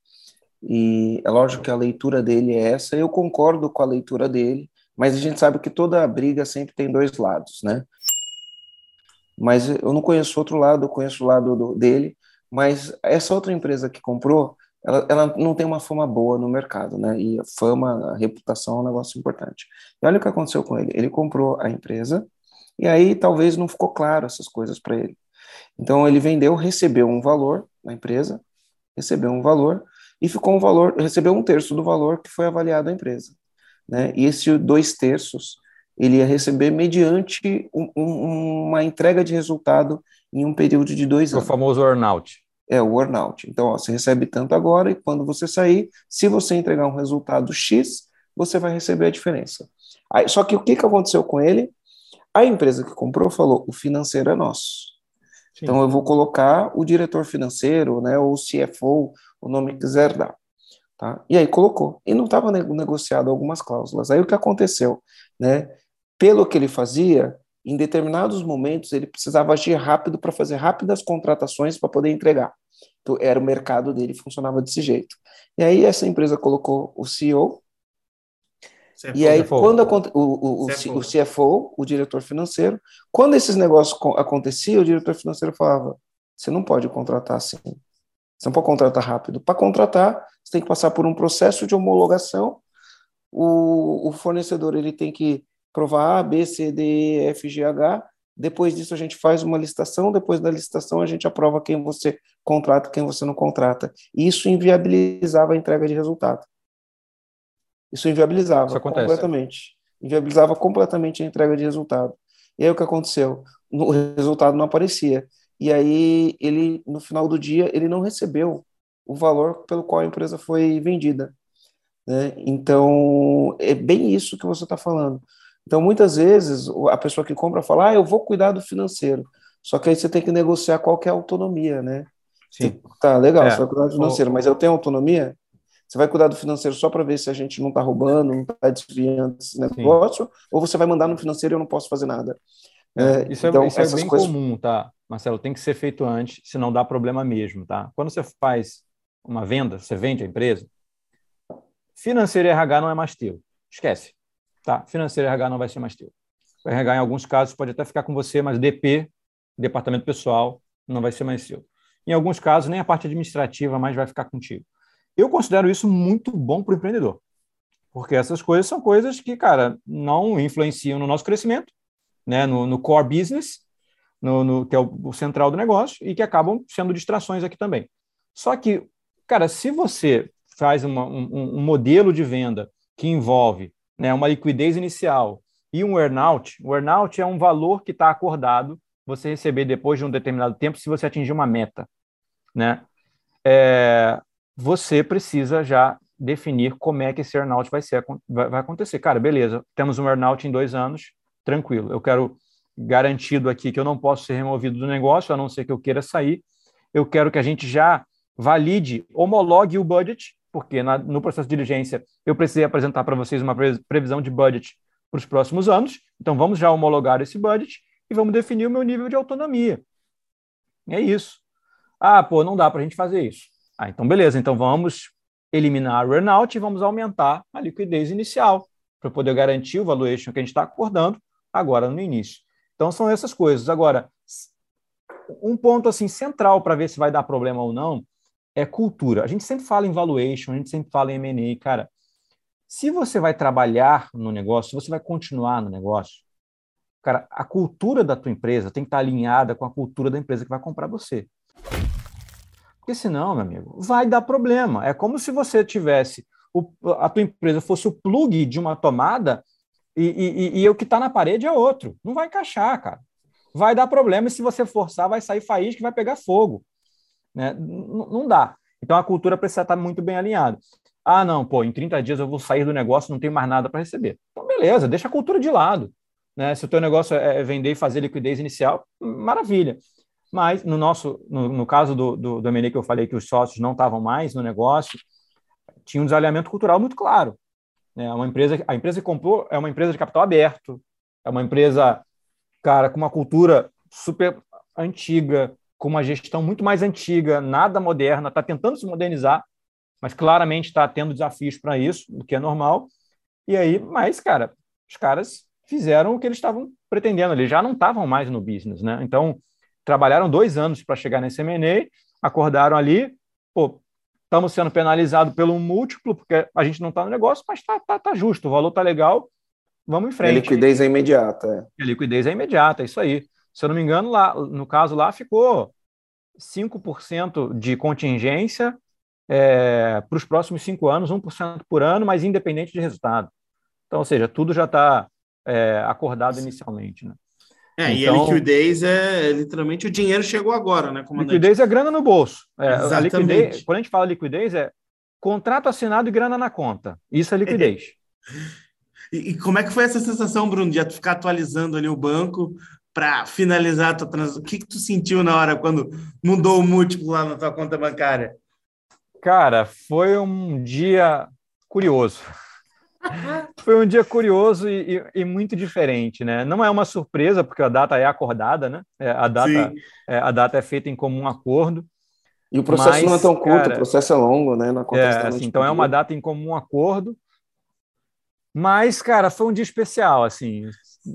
e é lógico que a leitura dele é essa. Eu concordo com a leitura dele, mas a gente sabe que toda briga sempre tem dois lados, né? Mas eu não conheço outro lado, eu conheço o lado do, dele. Mas essa outra empresa que comprou, ela, ela, não tem uma fama boa no mercado, né? E a fama, a reputação é um negócio importante. E olha o que aconteceu com ele. Ele comprou a empresa e aí talvez não ficou claro essas coisas para ele. Então ele vendeu, recebeu um valor na empresa, recebeu um valor e ficou um valor, recebeu um terço do valor que foi avaliado a empresa, né? E esse dois terços ele ia receber mediante um, um, uma entrega de resultado em um período de dois anos. O famoso earnout. É, o earnout. Então, ó, você recebe tanto agora e quando você sair, se você entregar um resultado X, você vai receber a diferença. Aí, só que o que, que aconteceu com ele? A empresa que comprou falou, o financeiro é nosso. Sim. Então, eu vou colocar o diretor financeiro, né, ou o CFO, o nome que quiser dar. Tá? E aí colocou. E não estava negociado algumas cláusulas. Aí o que aconteceu? Né? Pelo que ele fazia, em determinados momentos ele precisava agir rápido para fazer rápidas contratações para poder entregar. Então, era o mercado dele, funcionava desse jeito. E aí essa empresa colocou o CEO, CFO, e aí, CFO. quando o, o, o, CFO. o CFO, o diretor financeiro, quando esses negócios aconteciam, o diretor financeiro falava: você não pode contratar assim. Você não pode contratar rápido. Para contratar, você tem que passar por um processo de homologação. O, o fornecedor ele tem que provar A, B, C, D, E, F, G, H. Depois disso, a gente faz uma licitação. Depois da licitação, a gente aprova quem você contrata quem você não contrata. E isso inviabilizava a entrega de resultado. Isso inviabilizava isso completamente. Inviabilizava completamente a entrega de resultado. E aí o que aconteceu? O resultado não aparecia. E aí ele, no final do dia, ele não recebeu o valor pelo qual a empresa foi vendida. Né? Então, é bem isso que você está falando. Então, muitas vezes, a pessoa que compra fala, ah, eu vou cuidar do financeiro. Só que aí você tem que negociar qual é a autonomia, né? Sim. Tá, legal, é. você vai cuidar do financeiro, mas eu tenho autonomia? Você vai cuidar do financeiro só para ver se a gente não está roubando, não está desviando esse negócio? Sim. Ou você vai mandar no financeiro e eu não posso fazer nada? É, é isso, é, então, é, isso é bem coisas... comum, tá, Marcelo? Tem que ser feito antes, senão dá problema mesmo, tá? Quando você faz uma venda, você vende a empresa, financeiro e RH não é mais teu. Esquece. Tá? Financeiro e RH não vai ser mais teu. O RH, em alguns casos, pode até ficar com você, mas DP, departamento pessoal, não vai ser mais seu. Em alguns casos, nem a parte administrativa mais vai ficar contigo. Eu considero isso muito bom para o empreendedor, porque essas coisas são coisas que, cara, não influenciam no nosso crescimento, né, no, no core business, no, no, que é o, o central do negócio, e que acabam sendo distrações aqui também. Só que, cara, se você faz uma, um, um modelo de venda que envolve né, uma liquidez inicial e um earnout, o earnout é um valor que está acordado você receber depois de um determinado tempo se você atingir uma meta, né? É, você precisa já definir como é que esse earnout vai, ser, vai, vai acontecer. Cara, beleza, temos um earnout em dois anos, tranquilo. Eu quero garantido aqui que eu não posso ser removido do negócio, a não ser que eu queira sair. eu quero que a gente já valide, homologue o budget, porque na, no processo de diligência eu precisei apresentar para vocês uma previsão de budget para os próximos anos. Então, vamos já homologar esse budget e vamos definir o meu nível de autonomia. É isso. Ah, pô, não dá para a gente fazer isso. Ah, então beleza, então vamos eliminar a runout e vamos aumentar a liquidez inicial para poder garantir o valuation que a gente está acordando agora no início. Então são essas coisas. Agora, um ponto assim central para ver se vai dar problema ou não é cultura. A gente sempre fala em valuation, a gente sempre fala em M&A, cara. Se você vai trabalhar no negócio, se você vai continuar no negócio, cara, a cultura da tua empresa tem que estar alinhada com a cultura da empresa que vai comprar você. Porque senão, meu amigo, vai dar problema. É como se você tivesse o, a tua empresa fosse o plug de uma tomada e, e, e o que está na parede é outro. Não vai encaixar, cara. Vai dar problema e se você forçar, vai sair faísca que vai pegar fogo. Né? Não dá. Então a cultura precisa estar muito bem alinhada. Ah, não, pô, em 30 dias eu vou sair do negócio, não tenho mais nada para receber. Então, beleza, deixa a cultura de lado. Né? Se o teu negócio é vender e fazer liquidez inicial, maravilha. Mas no nosso, no, no caso do, do, do M&A que eu falei que os sócios não estavam mais no negócio, tinha um desalinhamento cultural muito claro. É uma empresa, a empresa que comprou é uma empresa de capital aberto, é uma empresa, cara, com uma cultura super antiga, com uma gestão muito mais antiga, nada moderna, está tentando se modernizar, mas claramente está tendo desafios para isso, o que é normal. E aí, mas, cara, os caras fizeram o que eles estavam pretendendo, eles já não estavam mais no business, né? Então, trabalharam dois anos para chegar nesse M&A, acordaram ali, pô, estamos sendo penalizados pelo múltiplo, porque a gente não está no negócio, mas está tá, tá justo, o valor está legal, vamos em frente. E a liquidez é imediata. É. A liquidez é imediata, é isso aí. Se eu não me engano, lá, no caso lá ficou 5% de contingência é, para os próximos cinco anos, 1% por ano, mas independente de resultado. Então, ou seja, tudo já está é, acordado inicialmente. Né? É, então, e a liquidez é literalmente o dinheiro chegou agora, né? Comandante? Liquidez é grana no bolso. É, Exatamente. A liquidez, quando a gente fala liquidez, é contrato assinado e grana na conta. Isso é liquidez. [LAUGHS] e, e, como é que foi essa sensação, Bruno, de ficar atualizando ali o banco para finalizar a tua transação? O que, que tu sentiu na hora quando mudou o múltiplo lá na tua conta bancária? Cara, foi um dia curioso. Foi um dia curioso e, e, e, muito diferente, né? Não é uma surpresa, porque a data é acordada, né? É, a, data, é, a data é feita em comum acordo. E o processo mas, não é tão curto, cara, o processo é longo, né? Não é, assim, então é uma data em comum acordo. Mas, cara, foi um dia especial, assim.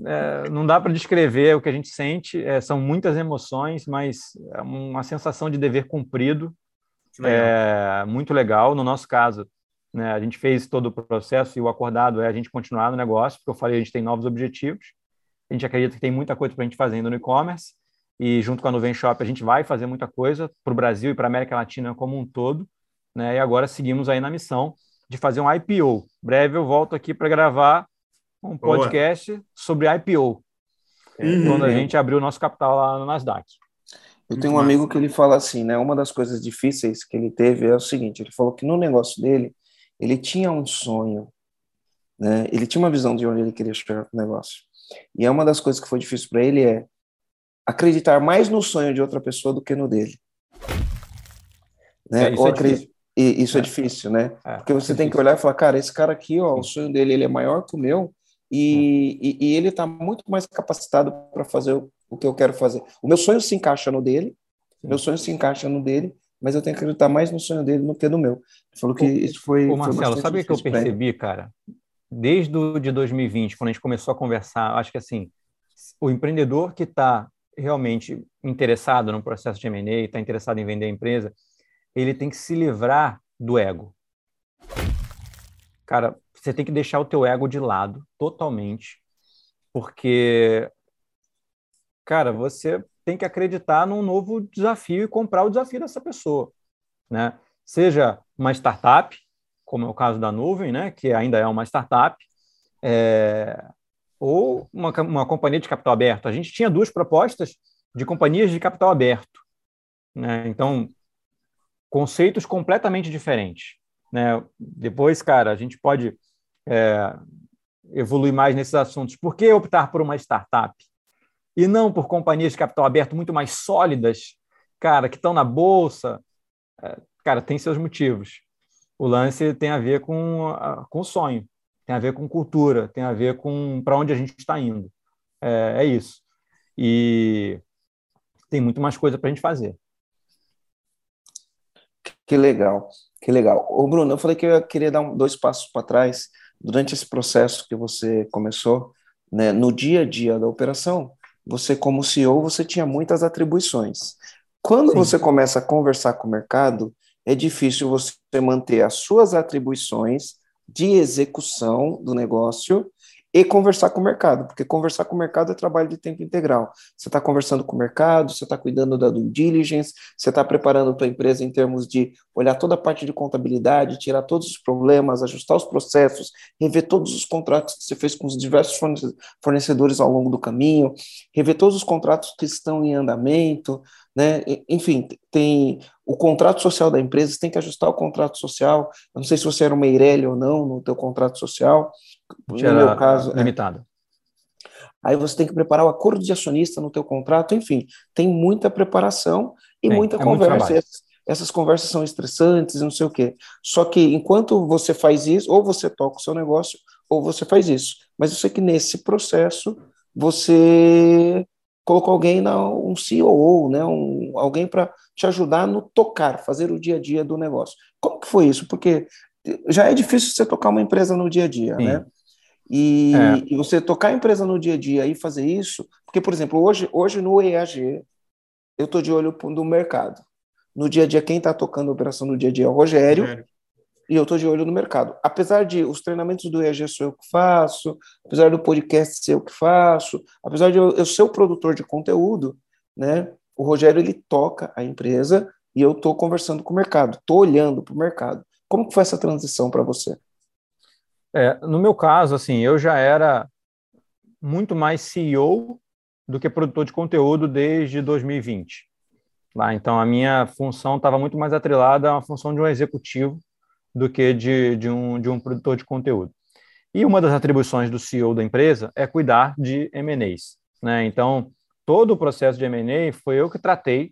É, não dá para descrever o que a gente sente. É, são muitas emoções, mas é uma sensação de dever cumprido. É muito legal. No nosso caso, né? A gente fez todo o processo e o acordado é a gente continuar no negócio, porque eu falei, a gente tem novos objetivos. A gente acredita que tem muita coisa para a gente fazer ainda no e-commerce. E junto com a Nuvem Shop, a gente vai fazer muita coisa para o Brasil e para a América Latina como um todo. Né? E agora seguimos aí na missão de fazer um IPO. Breve eu volto aqui para gravar um podcast Boa. sobre IPO, uhum. quando a gente abriu o nosso capital lá no Nasdaq. Eu tenho um amigo que ele fala assim, né? Uma das coisas difíceis que ele teve é o seguinte: ele falou que no negócio dele ele tinha um sonho, né? Ele tinha uma visão de onde ele queria chegar com o negócio. E é uma das coisas que foi difícil para ele é acreditar mais no sonho de outra pessoa do que no dele. Né? É, isso, é isso é. é. difícil, né? É, Porque você tem que olhar e falar, cara, esse cara aqui, ó, o sonho dele ele é maior que o meu e, e, e ele está muito mais capacitado para fazer o, o, que eu quero fazer. O meu sonho se encaixa no dele, meu sonho se encaixa no dele, mas eu tenho que acreditar mais no sonho dele do que no meu. Ele falou que isso foi. Ô, Marcelo, foi sabe o que eu percebi, cara? Desde o de 2020, quando a gente começou a conversar, acho que assim, o empreendedor que está realmente interessado no processo de M&A, está interessado em vender a empresa, ele tem que se livrar do ego. Cara, você tem que deixar o teu ego de lado totalmente, porque, cara, você tem que acreditar num novo desafio e comprar o desafio dessa pessoa, né? Seja uma startup, como é o caso da Nuvem, né? Que ainda é uma startup, é... ou uma, uma companhia de capital aberto. A gente tinha duas propostas de companhias de capital aberto, né? Então, conceitos completamente diferentes, né? Depois, cara, a gente pode é, evoluir mais nesses assuntos. Por que optar por uma startup? E não por companhias de capital aberto muito mais sólidas cara, que estão na bolsa, é, cara, tem seus motivos. O lance tem a ver com, com o sonho, tem a ver com cultura, tem a ver com para onde a gente está indo. É, é, isso. E tem muito mais coisa para a gente fazer. Que legal, que legal. Ô Bruno, eu falei que eu queria dar um, dois passos para trás durante esse processo que você começou, né, no dia a dia da operação. Você, como CEO, você tinha muitas atribuições. Quando Sim. você começa a conversar com o mercado, é difícil você manter as suas atribuições de execução do negócio e conversar com o mercado, porque conversar com o mercado é trabalho de tempo integral. Você está conversando com o mercado, você está cuidando da due diligence, você está preparando a tua empresa em termos de olhar toda a parte de contabilidade, tirar todos os problemas, ajustar os processos, rever todos os contratos que você fez com os diversos fornecedores ao longo do caminho, rever todos os contratos que estão em andamento, né? Enfim, tem o contrato social da empresa, você tem que ajustar o contrato social. Eu não sei se você era uma Eireli ou não no teu contrato social. No meu caso, é. limitado. É. Aí você tem que preparar o acordo de acionista no teu contrato, enfim, tem muita preparação e muita é conversa. Essas, essas conversas são estressantes, não sei o quê. Só que enquanto você faz isso, ou você toca o seu negócio, ou você faz isso. Mas eu sei que nesse processo você colocou alguém, na, um CEO, né, um, alguém para te ajudar no tocar, fazer o dia a dia do negócio. Como que foi isso? Porque já é difícil você tocar uma empresa no dia a dia, Sim. né? E, é. e, você tocar a empresa no dia a dia e fazer isso, porque, por exemplo, hoje, hoje no EAG, eu estou de olho no mercado. No dia a dia, quem está tocando a operação no dia a dia é o Rogério, Rogério e eu estou de olho no mercado. Apesar de os treinamentos do EAG sou eu que faço, apesar do podcast ser eu que faço, apesar de eu, eu ser o produtor de conteúdo, né? O Rogério ele toca a empresa e eu estou conversando com o mercado, estou olhando para o mercado. Como que foi essa transição para você? É, no meu caso, assim, eu já era muito mais CEO do que produtor de conteúdo desde 2020. Lá, então, a minha função estava muito mais atrelada à função de um executivo do que de, de, um, de um produtor de conteúdo. E uma das atribuições do CEO da empresa é cuidar de M&As. Né? Então, todo o processo de M&A foi eu que tratei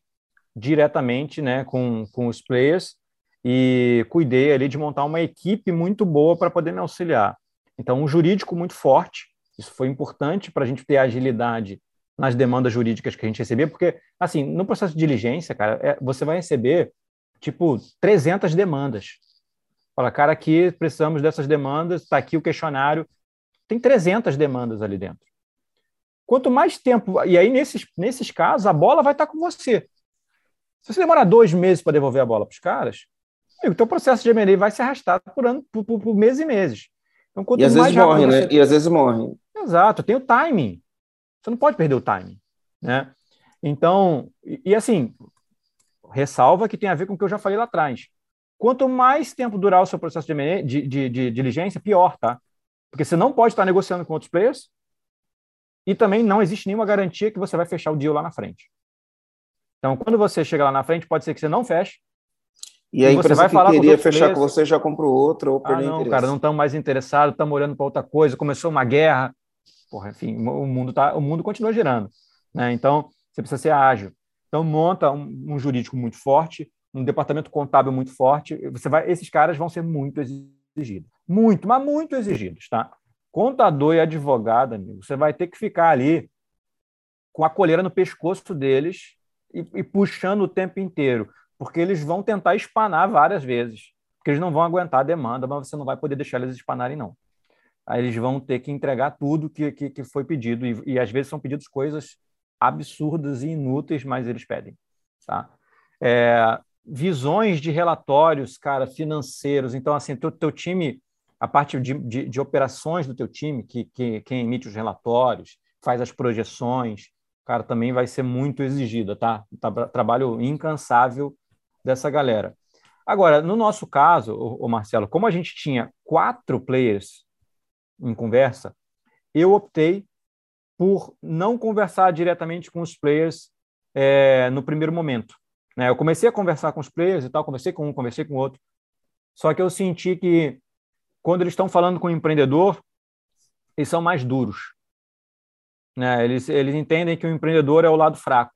diretamente né, com, com os players e cuidei ali de montar uma equipe muito boa para poder me auxiliar. Então, um jurídico muito forte, isso foi importante para a gente ter agilidade nas demandas jurídicas que a gente recebia, porque, assim, no processo de diligência, cara, é, você vai receber, tipo, 300 demandas. Fala, cara, aqui precisamos dessas demandas, está aqui o questionário. Tem 300 demandas ali dentro. Quanto mais tempo. E aí, nesses, nesses casos, a bola vai estar tá com você. Se você demorar dois meses para devolver a bola para os caras, o teu processo de M&A vai se arrastar por, ano, por, por, por meses e meses. Então, quanto e às vezes morre, né? E às vezes morre. Exato, tem o timing. Você não pode perder o timing. Né? Então, e, e assim, ressalva que tem a ver com o que eu já falei lá atrás. Quanto mais tempo durar o seu processo de, de, de, de diligência, pior, tá? Porque você não pode estar negociando com outros players e também não existe nenhuma garantia que você vai fechar o deal lá na frente. Então, quando você chega lá na frente, pode ser que você não feche. E a e empresa que queria fechar com você já comprou outra ou perdeu ah, não, interesse. cara, não estamos mais interessados, estamos olhando para outra coisa, começou uma guerra. Porra, enfim, o mundo, tá, o mundo continua girando. Né? Então, você precisa ser ágil. Então, monta um, um jurídico muito forte, um departamento contábil muito forte, você vai, esses caras vão ser muito exigidos. Muito, mas muito exigidos, tá? Contador e advogado, amigo, você vai ter que ficar ali com a coleira no pescoço deles e, e puxando o tempo inteiro, porque eles vão tentar espanar várias vezes, porque eles não vão aguentar a demanda, mas você não vai poder deixar eles espanarem, não. Aí eles vão ter que entregar tudo que, que, que foi pedido, e, e às vezes são pedidos coisas absurdas e inúteis, mas eles pedem, tá? É, visões de relatórios, cara, financeiros. Então, assim, teu, teu time, a parte de, de, de operações do teu time, que, que quem emite os relatórios, faz as projeções, cara, também vai ser muito exigida, tá? trabalho incansável dessa galera. Agora, no nosso caso, o, Marcelo, como a gente tinha quatro players em conversa, eu optei por não conversar diretamente com os players é, no primeiro momento. Né? Eu comecei a conversar com os players e tal, conversei com um, conversei com outro. Só que eu senti que quando eles estão falando com o empreendedor, eles são mais duros. Né? Eles, eles entendem que o empreendedor é o lado fraco.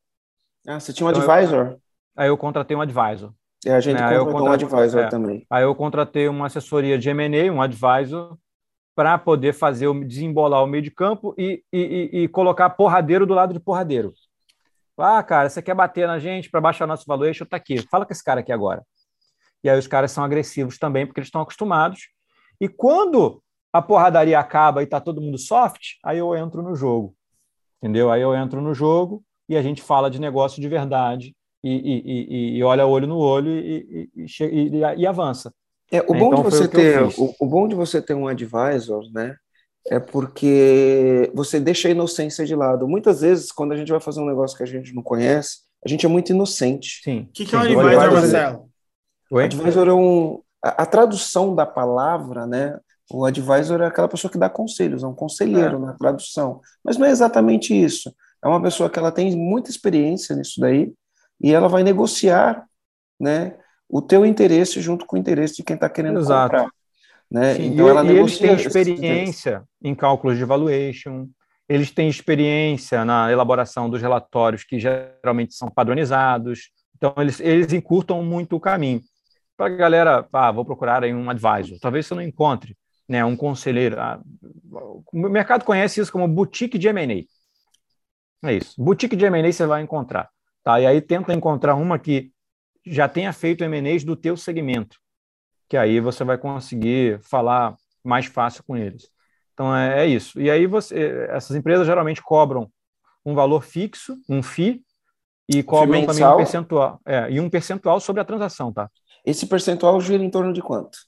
Ah, você tinha um então, advisor? Aí eu contratei um advisor. E a gente né? contratou um advisor é, também. Aí eu contratei uma assessoria de M&A, um advisor, para poder fazer o desembolar o meio de campo e, e, e, colocar porradeiro do lado de porradeiro. Ah, cara, você quer bater na gente para baixar nosso valuation? Tá aqui. Fala com esse cara aqui agora. E aí os caras são agressivos também, porque eles estão acostumados. E quando a porradaria acaba e tá todo mundo soft, aí eu entro no jogo. Entendeu? Aí eu entro no jogo e a gente fala de negócio de verdade e, e, e, olha olho no olho e, e avança. É, o, bom então, de você ter, o, o, bom de você ter um advisor, né, é porque você deixa a inocência de lado. Muitas vezes, quando a gente vai fazer um negócio que a gente não conhece, a gente é muito inocente. Sim. O que, que é um advisor, Marcelo? O advisor é um... A, a, tradução da palavra, né, o advisor é aquela pessoa que dá conselhos, é um conselheiro é. na tradução. Mas não é exatamente isso. É uma pessoa que ela tem muita experiência nisso daí e ela vai negociar, né, o teu interesse junto com o interesse de quem está querendo Exato. comprar. Né? Sim, então, e, ela e eles têm experiência em cálculos de valuation, eles têm experiência na elaboração dos relatórios que geralmente são padronizados, então eles, eles encurtam muito o caminho. Para a galera, ah, vou procurar aí um advisor, talvez você não encontre né, um conselheiro. Ah, o mercado conhece isso como boutique de M&A. É isso, boutique de M&A você vai encontrar. Tá? E aí tenta encontrar uma que já tenha feito M&As do teu segmento, que aí você vai conseguir falar mais fácil com eles. Então é, é isso. E aí você, essas empresas geralmente cobram um valor fixo, um FII, e cobram também um percentual, é, e um percentual sobre a transação, tá? Esse percentual gira em torno de quanto?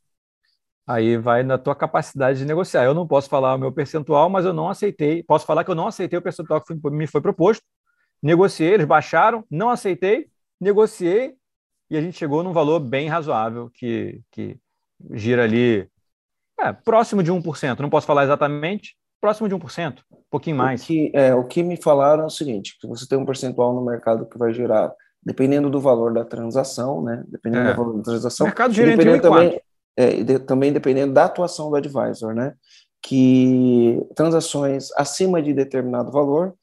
Aí vai na tua capacidade de negociar. Eu não posso falar o meu percentual, mas eu não aceitei. Posso falar que eu não aceitei o percentual que me foi proposto. Negociei, eles baixaram, não aceitei, negociei e a gente chegou num valor bem razoável, que, que gira ali é, próximo de 1%. Não posso falar exatamente, próximo de 1%, um pouquinho mais. O que, é, o que me falaram é o seguinte, que você tem um percentual no mercado que vai girar, dependendo do valor da transação, né? Dependendo é. do valor da transação. O mercado gira entre 1 e também, é, de, também dependendo da atuação do advisor, né? Que transações acima de determinado valor,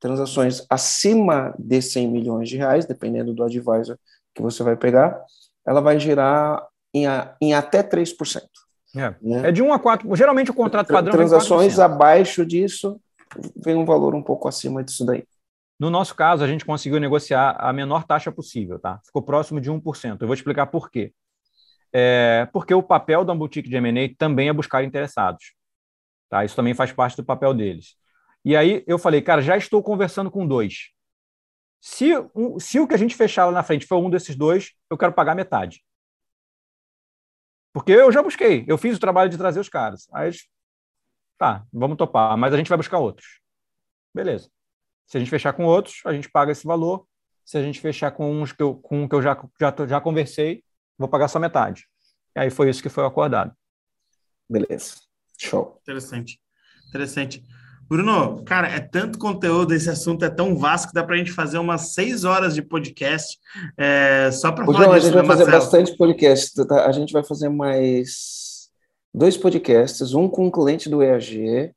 transações acima de 100 milhões de reais, dependendo do advisor que você vai pegar, ela vai gerar em, a, em até 3%. É. Né? é de 1 a 4. Geralmente o contrato padrão. Transações abaixo disso, vem um valor um pouco acima disso daí. No nosso caso, a gente conseguiu negociar a menor taxa possível, tá? Ficou próximo de 1%. Eu vou explicar por quê. É, porque o papel da boutique de M&A também é buscar interessados. Tá? Isso também faz parte do papel deles. E aí eu falei, cara, já estou conversando com dois. Se, se o que a gente fechar lá na frente for um desses dois, eu quero pagar metade. Porque eu já busquei, eu fiz o trabalho de trazer os caras. Aí eles, tá, vamos topar, mas a gente vai buscar outros. Beleza. Se a gente fechar com outros, a gente paga esse valor. Se a gente fechar com uns que eu, com um que eu já, já, já conversei, vou pagar só metade. E aí foi isso que foi acordado. Beleza. Show. Interessante. Interessante. Bruno, cara, é tanto conteúdo, esse assunto é tão vasto que dá para a gente fazer umas seis horas de podcast é, só para falar João, disso. A gente vai né, fazer bastante podcast. Tá? A gente vai fazer mais dois podcasts, um com um cliente do EAG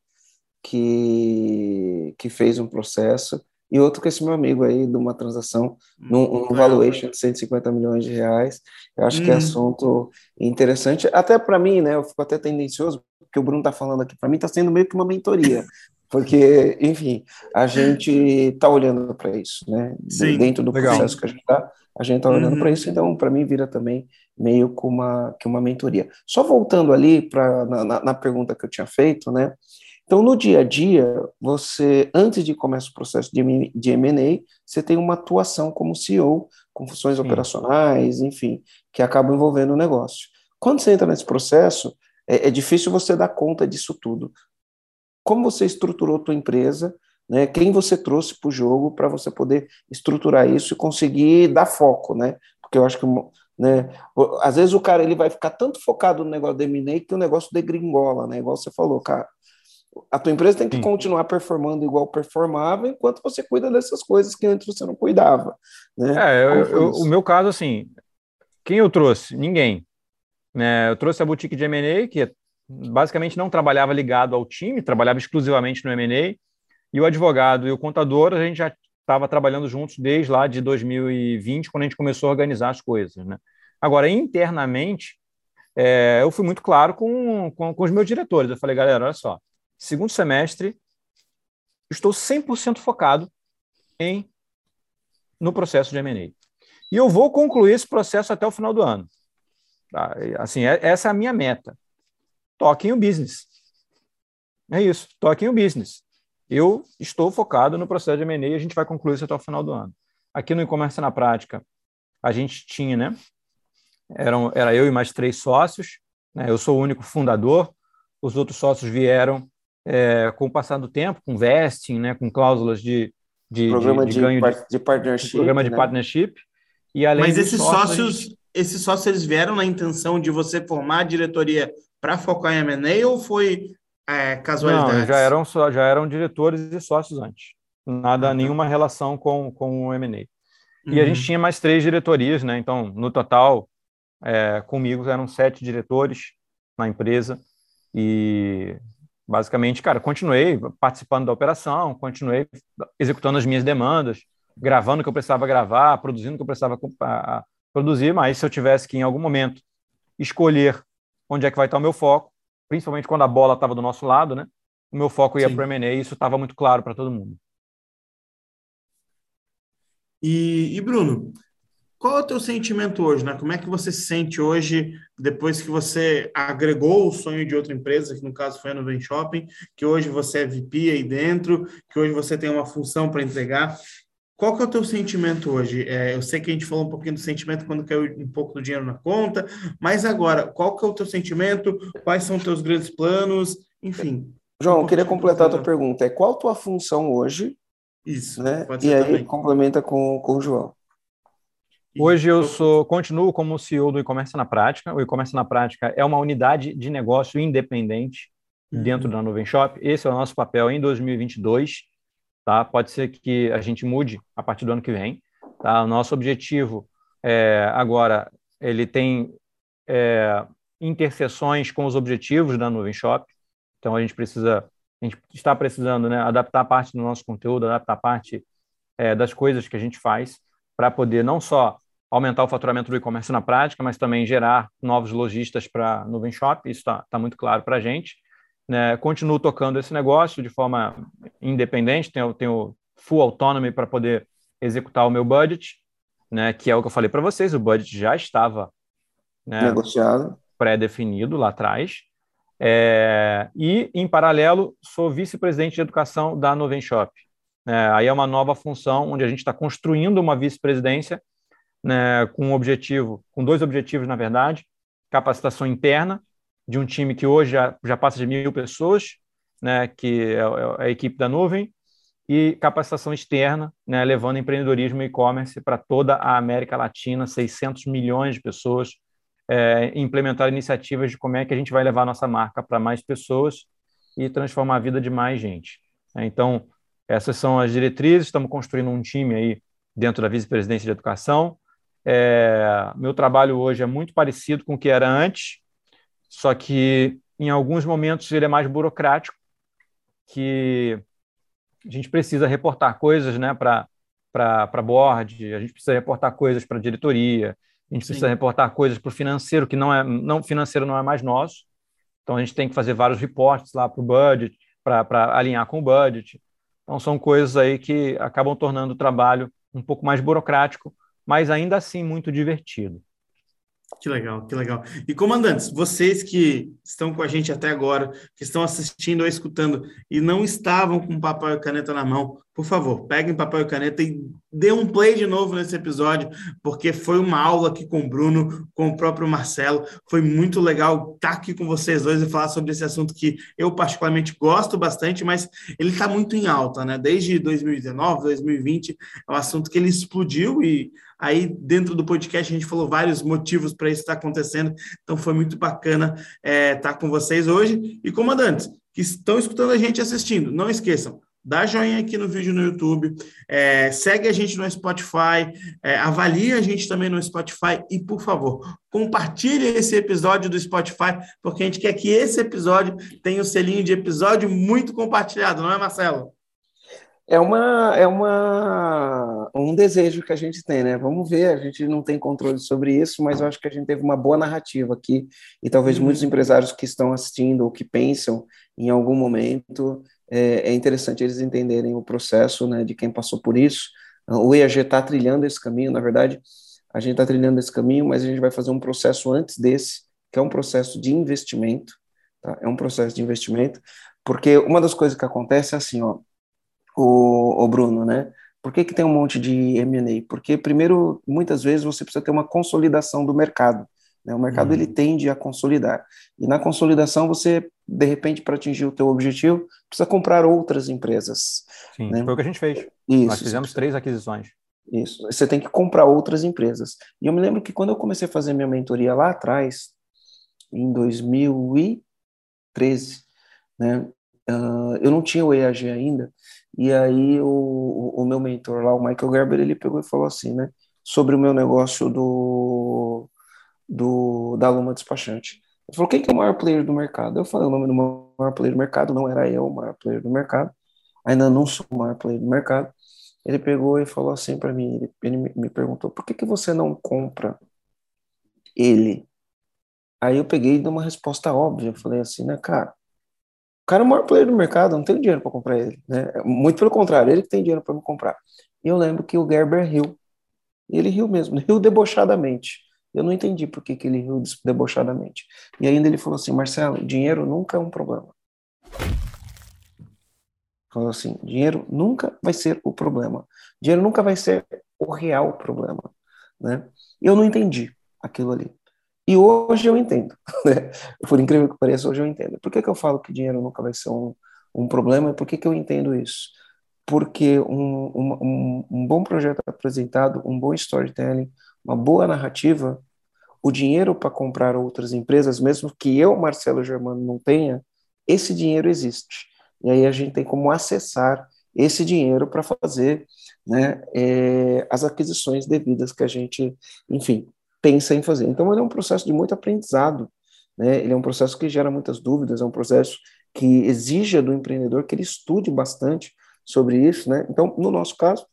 que, que fez um processo e outro com esse meu amigo aí de uma transação num, num valuation de 150 milhões de reais. Eu acho hum. que é uhum. assunto interessante, até para mim, né? Eu fico até tendencioso, porque o Bruno está falando aqui, para mim está sendo meio que uma mentoria. Porque, enfim, a gente está olhando para isso, né? Sim, Dentro do legal. processo que a gente está, a gente está olhando uhum. para isso, então, para mim, vira também meio que uma, que uma mentoria. Só voltando ali para na, na, pergunta que eu tinha feito, né? Então, no dia a dia, você, antes de começar o processo de, de M&A, você tem uma atuação como CEO, com funções Sim. operacionais, enfim, que acabam envolvendo o negócio. Quando você entra nesse processo, é, é difícil você dar conta disso tudo como você estruturou a tua empresa, né? Quem você trouxe para o jogo para você poder estruturar isso e conseguir dar foco, né? Porque eu acho que né? Às vezes o cara ele vai ficar tanto focado no negócio do M&A que o negócio degringola, né? Igual você falou, cara. A tua empresa tem que Sim. continuar performando igual performava enquanto você cuida dessas coisas que antes você não cuidava, né? É, eu, eu, o meu caso, assim, quem eu trouxe? Ninguém. Né? Eu trouxe a boutique de M&A, que é basicamente não trabalhava ligado ao time, trabalhava exclusivamente no M&A, e o advogado e o contador, a gente já estava trabalhando juntos desde lá de 2020, quando a gente começou a organizar as coisas. Né? Agora, internamente, é, eu fui muito claro com, com, com, os meus diretores. Eu falei, galera, olha só, segundo semestre, estou 100% focado em no processo de M&A. E eu vou concluir esse processo até o final do ano. Tá? Assim, é, essa é a minha meta. Toquem o business. É isso, toquem o business. Eu estou focado no processo de M&A e a gente vai concluir isso até o final do ano. Aqui no e-commerce na prática, a gente tinha, né? Eram, era eu e mais três sócios. Né? Eu sou o único fundador. Os outros sócios vieram é, com o passar do tempo, com vesting, né? Com cláusulas de, de, programa de, de, ganho de, de partnership. Programa de né? partnership. E além Mas esses sócios, gente... esses sócios eles vieram na intenção de você formar a diretoria para focar em M&A ou foi é, casualidade? Não, já eram, já eram diretores e sócios antes. Nada, ah, nenhuma relação com, com o M&A. Uhum. E a gente uhum. tinha mais três diretorias, né? Então, no total, é, comigo eram sete diretores na empresa e basicamente, cara, continuei participando da operação, continuei executando as minhas demandas, gravando o que eu precisava gravar, produzindo o que eu precisava produzir, mas se eu tivesse que, em algum momento, escolher onde é que vai estar o meu foco, principalmente quando a bola estava do nosso lado, né? O meu foco ia para o M&A e isso estava muito claro para todo mundo. E, e, Bruno, qual é o teu sentimento hoje, né? Como é que você se sente hoje, depois que você agregou o sonho de outra empresa, que no caso foi a Nuvem Shopping, que hoje você é VP aí dentro, que hoje você tem uma função para entregar. Qual que é o teu sentimento hoje? É, eu sei que a gente falou um pouquinho do sentimento quando caiu um pouco do dinheiro na conta, mas agora, qual que é o teu sentimento? Quais são os teus grandes planos? Enfim. João, um eu queria completar a tua pergunta. É qual a tua função hoje? Isso, né? E aí também. complementa com, com o João. Hoje eu sou, continuo como CEO do e-commerce na prática. O e-commerce na prática é uma unidade de negócio independente uhum. dentro da Nuvem Shop. Esse é o nosso papel em 2022 Tá? Pode ser que a gente mude a partir do ano que vem. Tá? O nosso objetivo é, agora ele tem é, interseções com os objetivos da Nuvem Shop. Então a gente precisa, a gente está precisando né, adaptar parte do nosso conteúdo, adaptar parte é, das coisas que a gente faz para poder não só aumentar o faturamento do e-commerce na prática, mas também gerar novos lojistas para a Nuvem Shop. Isso está tá muito claro para a gente né, continuo tocando esse negócio de forma independente, tenho, tenho full autonomy para poder executar o meu budget, né, que é o que eu falei para vocês, o budget já estava né, negociado, pré-definido lá atrás. É, e, em paralelo, sou vice-presidente de educação da Noven Shop. É, aí é uma nova função onde a gente está construindo uma vice-presidência né, com um objetivo, com dois objetivos, na verdade, capacitação interna de um time que hoje já, já passa de mil pessoas, né, que é, é a equipe da nuvem, e capacitação externa, né, levando empreendedorismo e e-commerce para toda a América Latina, 600 milhões de pessoas, é, implementar iniciativas de como é que a gente vai levar a nossa marca para mais pessoas e transformar a vida de mais gente. É, então, essas são as diretrizes, estamos construindo um time aí dentro da vice-presidência de educação. É, meu trabalho hoje é muito parecido com o que era antes, só que em alguns momentos ele é mais burocrático, que a gente precisa reportar coisas né, para para board, a gente precisa reportar coisas para a diretoria, a gente Sim. precisa reportar coisas para o financeiro, que não é não financeiro não é mais nosso. Então a gente tem que fazer vários reportes lá para o budget, para alinhar com o budget. Então são coisas aí que acabam tornando o trabalho um pouco mais burocrático, mas ainda assim muito divertido. Que legal, que legal. E comandantes, vocês que estão com a gente até agora, que estão assistindo ou escutando e não estavam com papel e caneta na mão, por favor, peguem papel e caneta e dê um play de novo nesse episódio, porque foi uma aula aqui com o Bruno, com o próprio Marcelo. Foi muito legal estar aqui com vocês dois e falar sobre esse assunto que eu particularmente gosto bastante, mas ele está muito em alta, né? Desde 2019, 2020, é um assunto que ele explodiu e aí dentro do podcast a gente falou vários motivos para isso estar acontecendo. Então foi muito bacana é, estar com vocês hoje. E comandantes que estão escutando a gente assistindo, não esqueçam, dá joinha aqui no vídeo no YouTube, é, segue a gente no Spotify, é, avalie a gente também no Spotify e, por favor, compartilhe esse episódio do Spotify, porque a gente quer que esse episódio tenha o um selinho de episódio muito compartilhado, não é, Marcelo? É uma é uma um desejo que a gente tem, né? Vamos ver, a gente não tem controle sobre isso, mas eu acho que a gente teve uma boa narrativa aqui e talvez uhum. muitos empresários que estão assistindo ou que pensam em algum momento é, é interessante eles entenderem o processo, né, de quem passou por isso. O EAG está trilhando esse caminho, na verdade, a gente está trilhando esse caminho, mas a gente vai fazer um processo antes desse, que é um processo de investimento, tá? É um processo de investimento, porque uma das coisas que acontece é assim, ó, o, o Bruno, né? Por que, que tem um monte de M&A? Porque, primeiro, muitas vezes você precisa ter uma consolidação do mercado. Né? O mercado uhum. ele tende a consolidar. E na consolidação, você, de repente, para atingir o teu objetivo, precisa comprar outras empresas. Sim, né? foi o que a gente fez. Isso, Nós fizemos três aquisições. Isso. Você tem que comprar outras empresas. E eu me lembro que quando eu comecei a fazer minha mentoria lá atrás, em 2013, né, uh, eu não tinha o EAG ainda, e aí o, o, meu mentor lá, o Michael Gerber, ele pegou e falou assim, né, sobre o meu negócio do, do da Luma Despachante. Ele falou, quem que é o maior player do mercado? Eu falei o nome do maior player do mercado, não era eu o maior player do mercado, ainda não sou o maior player do mercado, ele pegou e falou assim para mim, ele, ele, me perguntou, por que, que você não compra ele? Aí eu peguei e dei uma resposta óbvia, eu falei assim, né, cara, cara é o maior player do mercado, não tenho dinheiro para comprar ele, né? Muito pelo contrário, ele que tem dinheiro para me comprar. E eu lembro que o Gerber riu. Ele riu mesmo, [LAUGHS] riu debochadamente. Eu não entendi por que, que ele riu debochadamente. E ainda ele falou assim, Marcelo, dinheiro nunca é um problema. Falou assim: dinheiro nunca vai ser o problema. Dinheiro nunca vai ser o real problema. Né? Eu não entendi aquilo ali. E hoje eu entendo. [LAUGHS] Né? Por incrível que pareça, hoje eu entendo. Por que, que eu falo que dinheiro nunca vai ser um, um problema? Por que, que eu entendo isso? Porque um, um, um bom projeto apresentado, um bom storytelling, uma boa narrativa, o dinheiro para comprar outras empresas, mesmo que eu, Marcelo Germano, não tenha, esse dinheiro existe. E aí a gente tem como acessar esse dinheiro para fazer né, é, as aquisições devidas que a gente, enfim, pensa em fazer. Então, ele é um processo de muito aprendizado, né? ele é um processo que gera muitas dúvidas, é um processo que exige do empreendedor que ele estude bastante sobre isso. Né? Então, no nosso caso,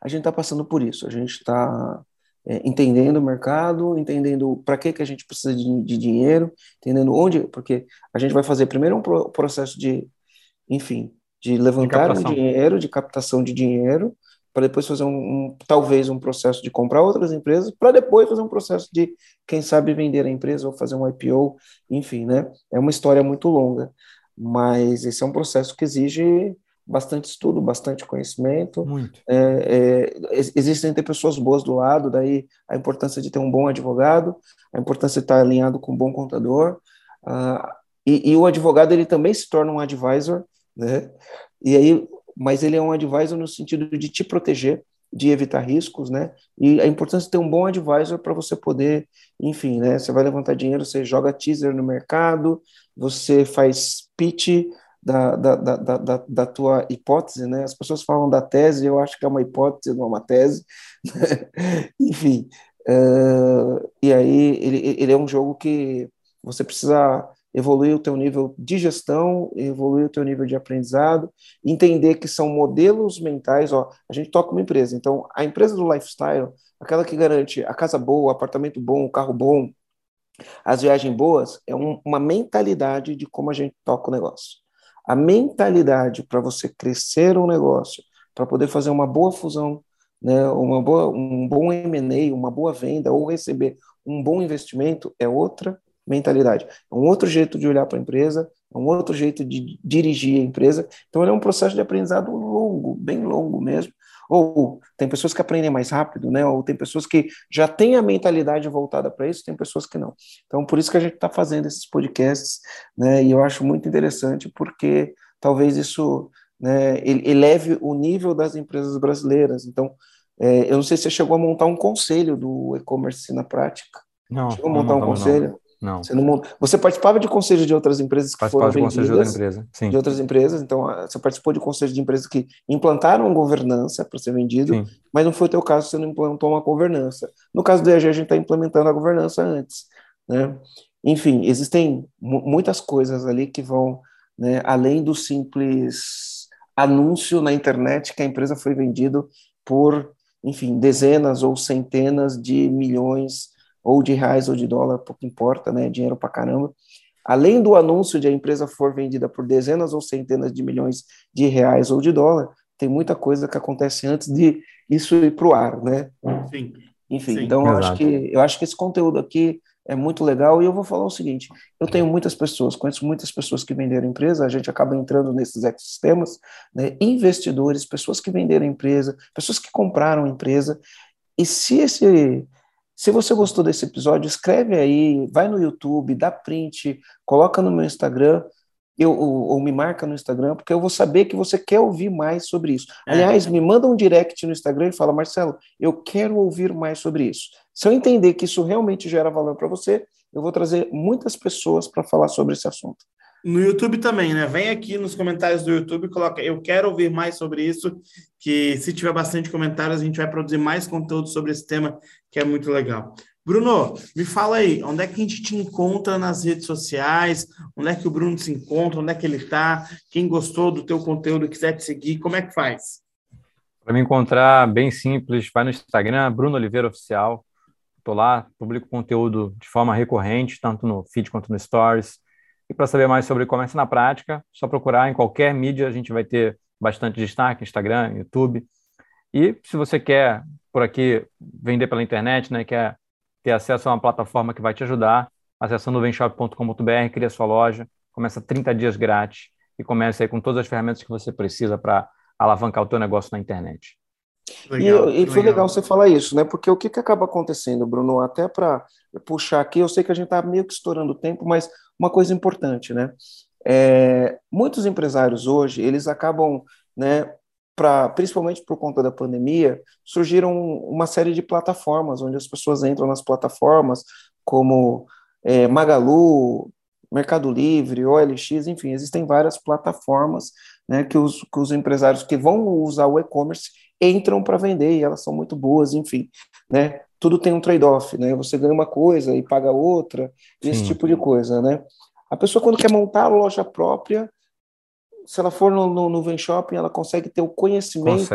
a gente está passando por isso, a gente está é, entendendo o mercado, entendendo para que, que a gente precisa de, de, dinheiro, entendendo onde, porque a gente vai fazer primeiro um pro, processo de, enfim, de levantar de um dinheiro, de captação de dinheiro, para depois fazer um, um, talvez um processo de comprar outras empresas, para depois fazer um processo de, quem sabe, vender a empresa ou fazer um IPO, enfim, né? É uma história muito longa, mas esse é um processo que exige bastante estudo, bastante conhecimento. Muito. É, é, existem ter pessoas boas do lado, daí a importância de ter um bom advogado, a importância de estar alinhado com um bom contador. Uh, e, e, o advogado ele também se torna um advisor, né? E aí, mas ele é um advisor no sentido de te proteger, de evitar riscos, né? E a importância de ter um bom advisor para você poder, enfim, né? Você vai levantar dinheiro, você joga teaser no mercado, você faz pitch da, da, da, da, da tua hipótese, né? As pessoas falam da tese, eu acho que é uma hipótese, não é uma tese. Né? [LAUGHS] Enfim, uh, e aí ele, ele é um jogo que você precisa evoluir o teu nível de gestão, evoluir o teu nível de aprendizado, entender que são modelos mentais, ó, a gente toca uma empresa, então a empresa do lifestyle, aquela que garante a casa boa, apartamento bom, carro bom, as viagens boas, é um, uma mentalidade de como a gente toca o negócio. A mentalidade para você crescer um negócio, para poder fazer uma boa fusão, né, uma boa, um bom M&A, uma boa venda ou receber um bom investimento é outra mentalidade. É um outro jeito de olhar para a empresa, é um outro jeito de dirigir a empresa. Então, é um processo de aprendizado longo, bem longo mesmo, ou tem pessoas que aprendem mais rápido, né? Ou tem pessoas que já têm a mentalidade voltada para isso, tem pessoas que não. Então, por isso que a gente está fazendo esses podcasts, né? E eu acho muito interessante porque talvez isso né, eleve o nível das empresas brasileiras. Então, é, eu não sei se você chegou a montar um conselho do e-commerce na prática. Não. Chegou a montar um conselho? Não. Você, não, você participava de conselhos de outras empresas que foram de vendidas, de outra empresa. Sim. de outras empresas, então ah, você participou de conselhos de empresas que implantaram governança para ser vendido, Sim. mas não foi o teu caso, você não implantou uma governança. No caso do EAG, a gente está implementando a governança antes, né? Enfim, existem muitas coisas ali que vão né, além do simples anúncio na internet que a empresa foi vendida por, enfim, dezenas ou centenas de milhões ou de reais ou de dólar, pouco importa, né? Dinheiro para caramba. Além do anúncio de a empresa for vendida por dezenas ou centenas de milhões de reais ou de dólar, tem muita coisa que acontece antes de isso ir para o ar, né? Sim. Enfim, Sim, então eu acho, que, eu acho que esse conteúdo aqui é muito legal e eu vou falar o seguinte: eu tenho muitas pessoas, conheço muitas pessoas que venderam empresa, a gente acaba entrando nesses ecossistemas, né? investidores, pessoas que venderam empresa, pessoas que compraram empresa, e se esse se você gostou desse episódio, escreve aí, vai no YouTube, dá print, coloca no meu Instagram, eu, ou, ou, me marca no Instagram, porque eu vou saber que você quer ouvir mais sobre isso. É. Aliás, me manda um direct no Instagram e fala, Marcelo, eu quero ouvir mais sobre isso. Se eu entender que isso realmente gera valor para você, eu vou trazer muitas pessoas para falar sobre esse assunto. No YouTube também, né? Vem aqui nos comentários do YouTube e coloca, eu quero ouvir mais sobre isso, que se tiver bastante comentários, a gente vai produzir mais conteúdo sobre esse tema, que é muito legal. Bruno, me fala aí, onde é que a gente te encontra nas redes sociais? Onde é que o Bruno se encontra? Onde é que ele está? Quem gostou do teu conteúdo quiser te seguir, como é que faz? Para me encontrar, bem simples, vai no Instagram, Bruno Oliveira Oficial. Estou lá, publico conteúdo de forma recorrente, tanto no feed quanto no Stories. E para saber mais sobre comércio na prática, só procurar em qualquer mídia, a gente vai ter bastante destaque, Instagram, YouTube. E se você quer, por aqui, vender pela internet, né, quer ter acesso a uma plataforma que vai te ajudar, acessa nuvenshop.com.br, cria sua loja, começa 30 dias grátis e começa aí com todas as ferramentas que você precisa para alavancar o teu negócio na internet. Legal, e, e foi legal. legal. você falar isso, né? Porque o que, que acaba acontecendo, Bruno? Até para puxar aqui, eu sei que a gente está meio que estourando o tempo, mas uma coisa importante, né? É, muitos empresários hoje, eles acabam, né, pra, principalmente por conta da pandemia, surgiram uma série de plataformas, onde as pessoas entram nas plataformas, como é, Magalu, Mercado Livre, OLX, enfim, existem várias plataformas né, que, os, que os empresários que vão usar o e-commerce entram para vender e elas são muito boas, enfim, né? Tudo tem um trade-off, né? Você ganha uma coisa e paga outra, esse tipo de coisa, né? A pessoa quando quer montar a loja própria, se ela for no, no, no Ven Shopping, ela consegue ter o conhecimento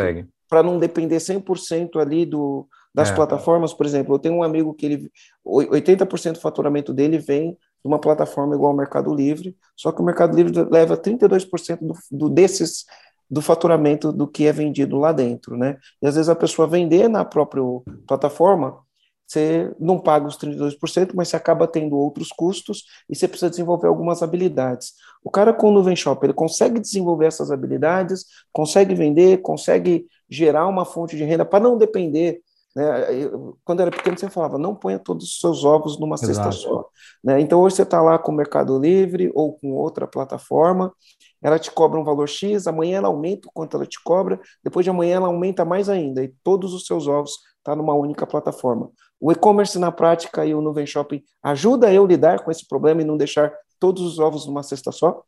para não depender 100% ali do, das é. plataformas, por exemplo, eu tenho um amigo que ele 80% do faturamento dele vem de uma plataforma igual ao Mercado Livre, só que o Mercado Livre leva 32% do, do desses do faturamento do que é vendido lá dentro, né? E às vezes a pessoa vender na própria plataforma, você não paga os 32%, mas você acaba tendo outros custos e você precisa desenvolver algumas habilidades. O cara com o Nuvem Shop, ele consegue desenvolver essas habilidades, consegue vender, consegue gerar uma fonte de renda para não depender né? Eu, quando era pequeno, você falava, não ponha todos os seus ovos numa Exato. cesta só. Né? Então, hoje você está lá com o Mercado Livre ou com outra plataforma, ela te cobra um valor X, amanhã ela aumenta o quanto ela te cobra, depois de amanhã ela aumenta mais ainda, e todos os seus ovos estão tá numa única plataforma. O e-commerce na prática e o Nuvem Shopping ajuda eu a lidar com esse problema e não deixar todos os ovos numa cesta só?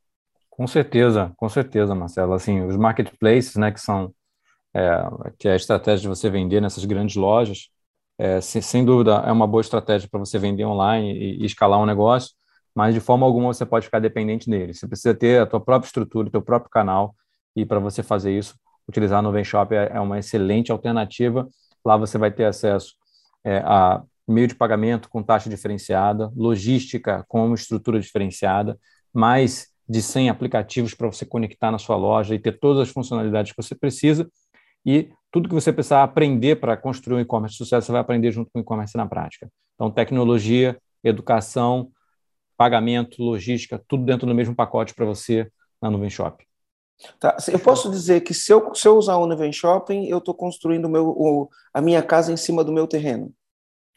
Com certeza, com certeza, Marcelo. Assim, os marketplaces, né, que são é, que é a estratégia de você vender nessas grandes lojas, é, sem, sem, dúvida é uma boa estratégia para você vender online e, e, escalar um negócio, mas de forma alguma você pode ficar dependente dele. Você precisa ter a tua própria estrutura, o teu próprio canal, e para você fazer isso, utilizar no Shop é, é, uma excelente alternativa. Lá você vai ter acesso é, a meio de pagamento com taxa diferenciada, logística com estrutura diferenciada, mais de 100 aplicativos para você conectar na sua loja e ter todas as funcionalidades que você precisa e tudo que você precisar aprender para construir um e-commerce de sucesso, você vai aprender junto com o e-commerce na prática. Então, tecnologia, educação, pagamento, logística, tudo dentro do mesmo pacote para você na Nuvem Shop. Tá. Eu posso dizer que se eu, se eu usar o Nuvem Shopping, eu estou construindo meu, o, a minha casa em cima do meu terreno.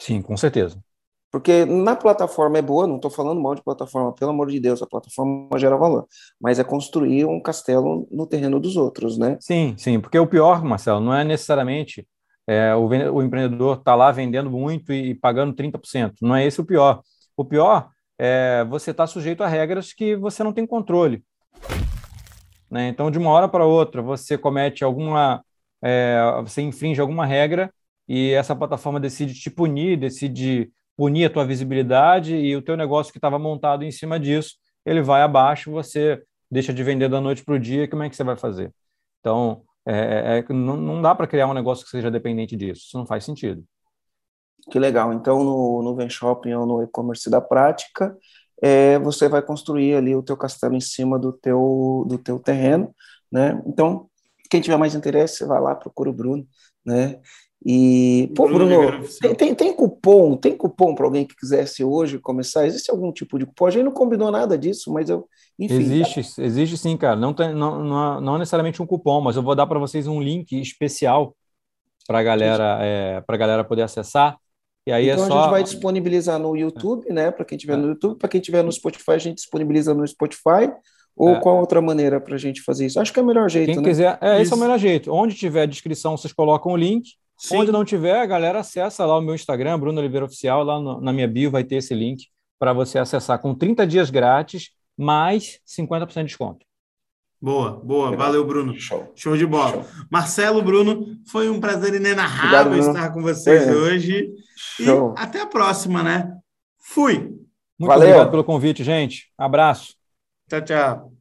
Sim, com certeza. Porque na plataforma é boa, não estou falando mal de plataforma, pelo amor de Deus, a plataforma gera valor, mas é construir um castelo no terreno dos outros, né? Sim, sim, porque o pior, Marcelo, não é necessariamente é, o, o, empreendedor está lá vendendo muito e, e pagando 30%, não é esse o pior. O pior é você estar tá sujeito a regras que você não tem controle. Né? Então, de uma hora para outra, você comete alguma. É, você infringe alguma regra e essa plataforma decide te punir, decide punir a tua visibilidade e o teu negócio que estava montado em cima disso, ele vai abaixo, você deixa de vender da noite para o dia, como é que você vai fazer? Então, é, é, não, não dá para criar um negócio que seja dependente disso. Isso não faz sentido. Que legal. Então, no, no Vem Shopping ou no e-commerce da prática, é, você vai construir ali o teu castelo em cima do teu, do teu terreno, né? Então, quem tiver mais interesse, vai lá, procura o Bruno, né? E, pô, Bruno, tem, tem, tem, cupom, tem cupom para alguém que quisesse hoje começar? Existe algum tipo de cupom? A gente não combinou nada disso, mas eu, enfim. Existe, tá... existe sim, cara. Não, tem, não, não, não necessariamente um cupom, mas eu vou dar para vocês um link especial para galera, é, a galera poder acessar. E aí é então é só... a gente vai disponibilizar no YouTube, né? Para quem tiver no YouTube, para quem tiver no Spotify, a gente disponibiliza no Spotify. Ou é. qual outra maneira para a gente fazer isso? Acho que é o melhor jeito. Quem né? quiser, é, esse é o melhor jeito. Onde tiver a descrição, vocês colocam o link. Sim. Onde não tiver, a galera acessa lá o meu Instagram, Bruno Oliveira Oficial, lá no, na minha bio vai ter esse link para você acessar com 30 dias grátis, mais 50% de desconto. Boa, boa. Valeu, Bruno. Show. Show de bola. Show. Marcelo, Bruno, foi um prazer inenarrável Obrigado, estar com vocês é. hoje. Show. E até a próxima, né? Fui. Muito Valeu. obrigado pelo convite, gente. Abraço. Tchau, tchau.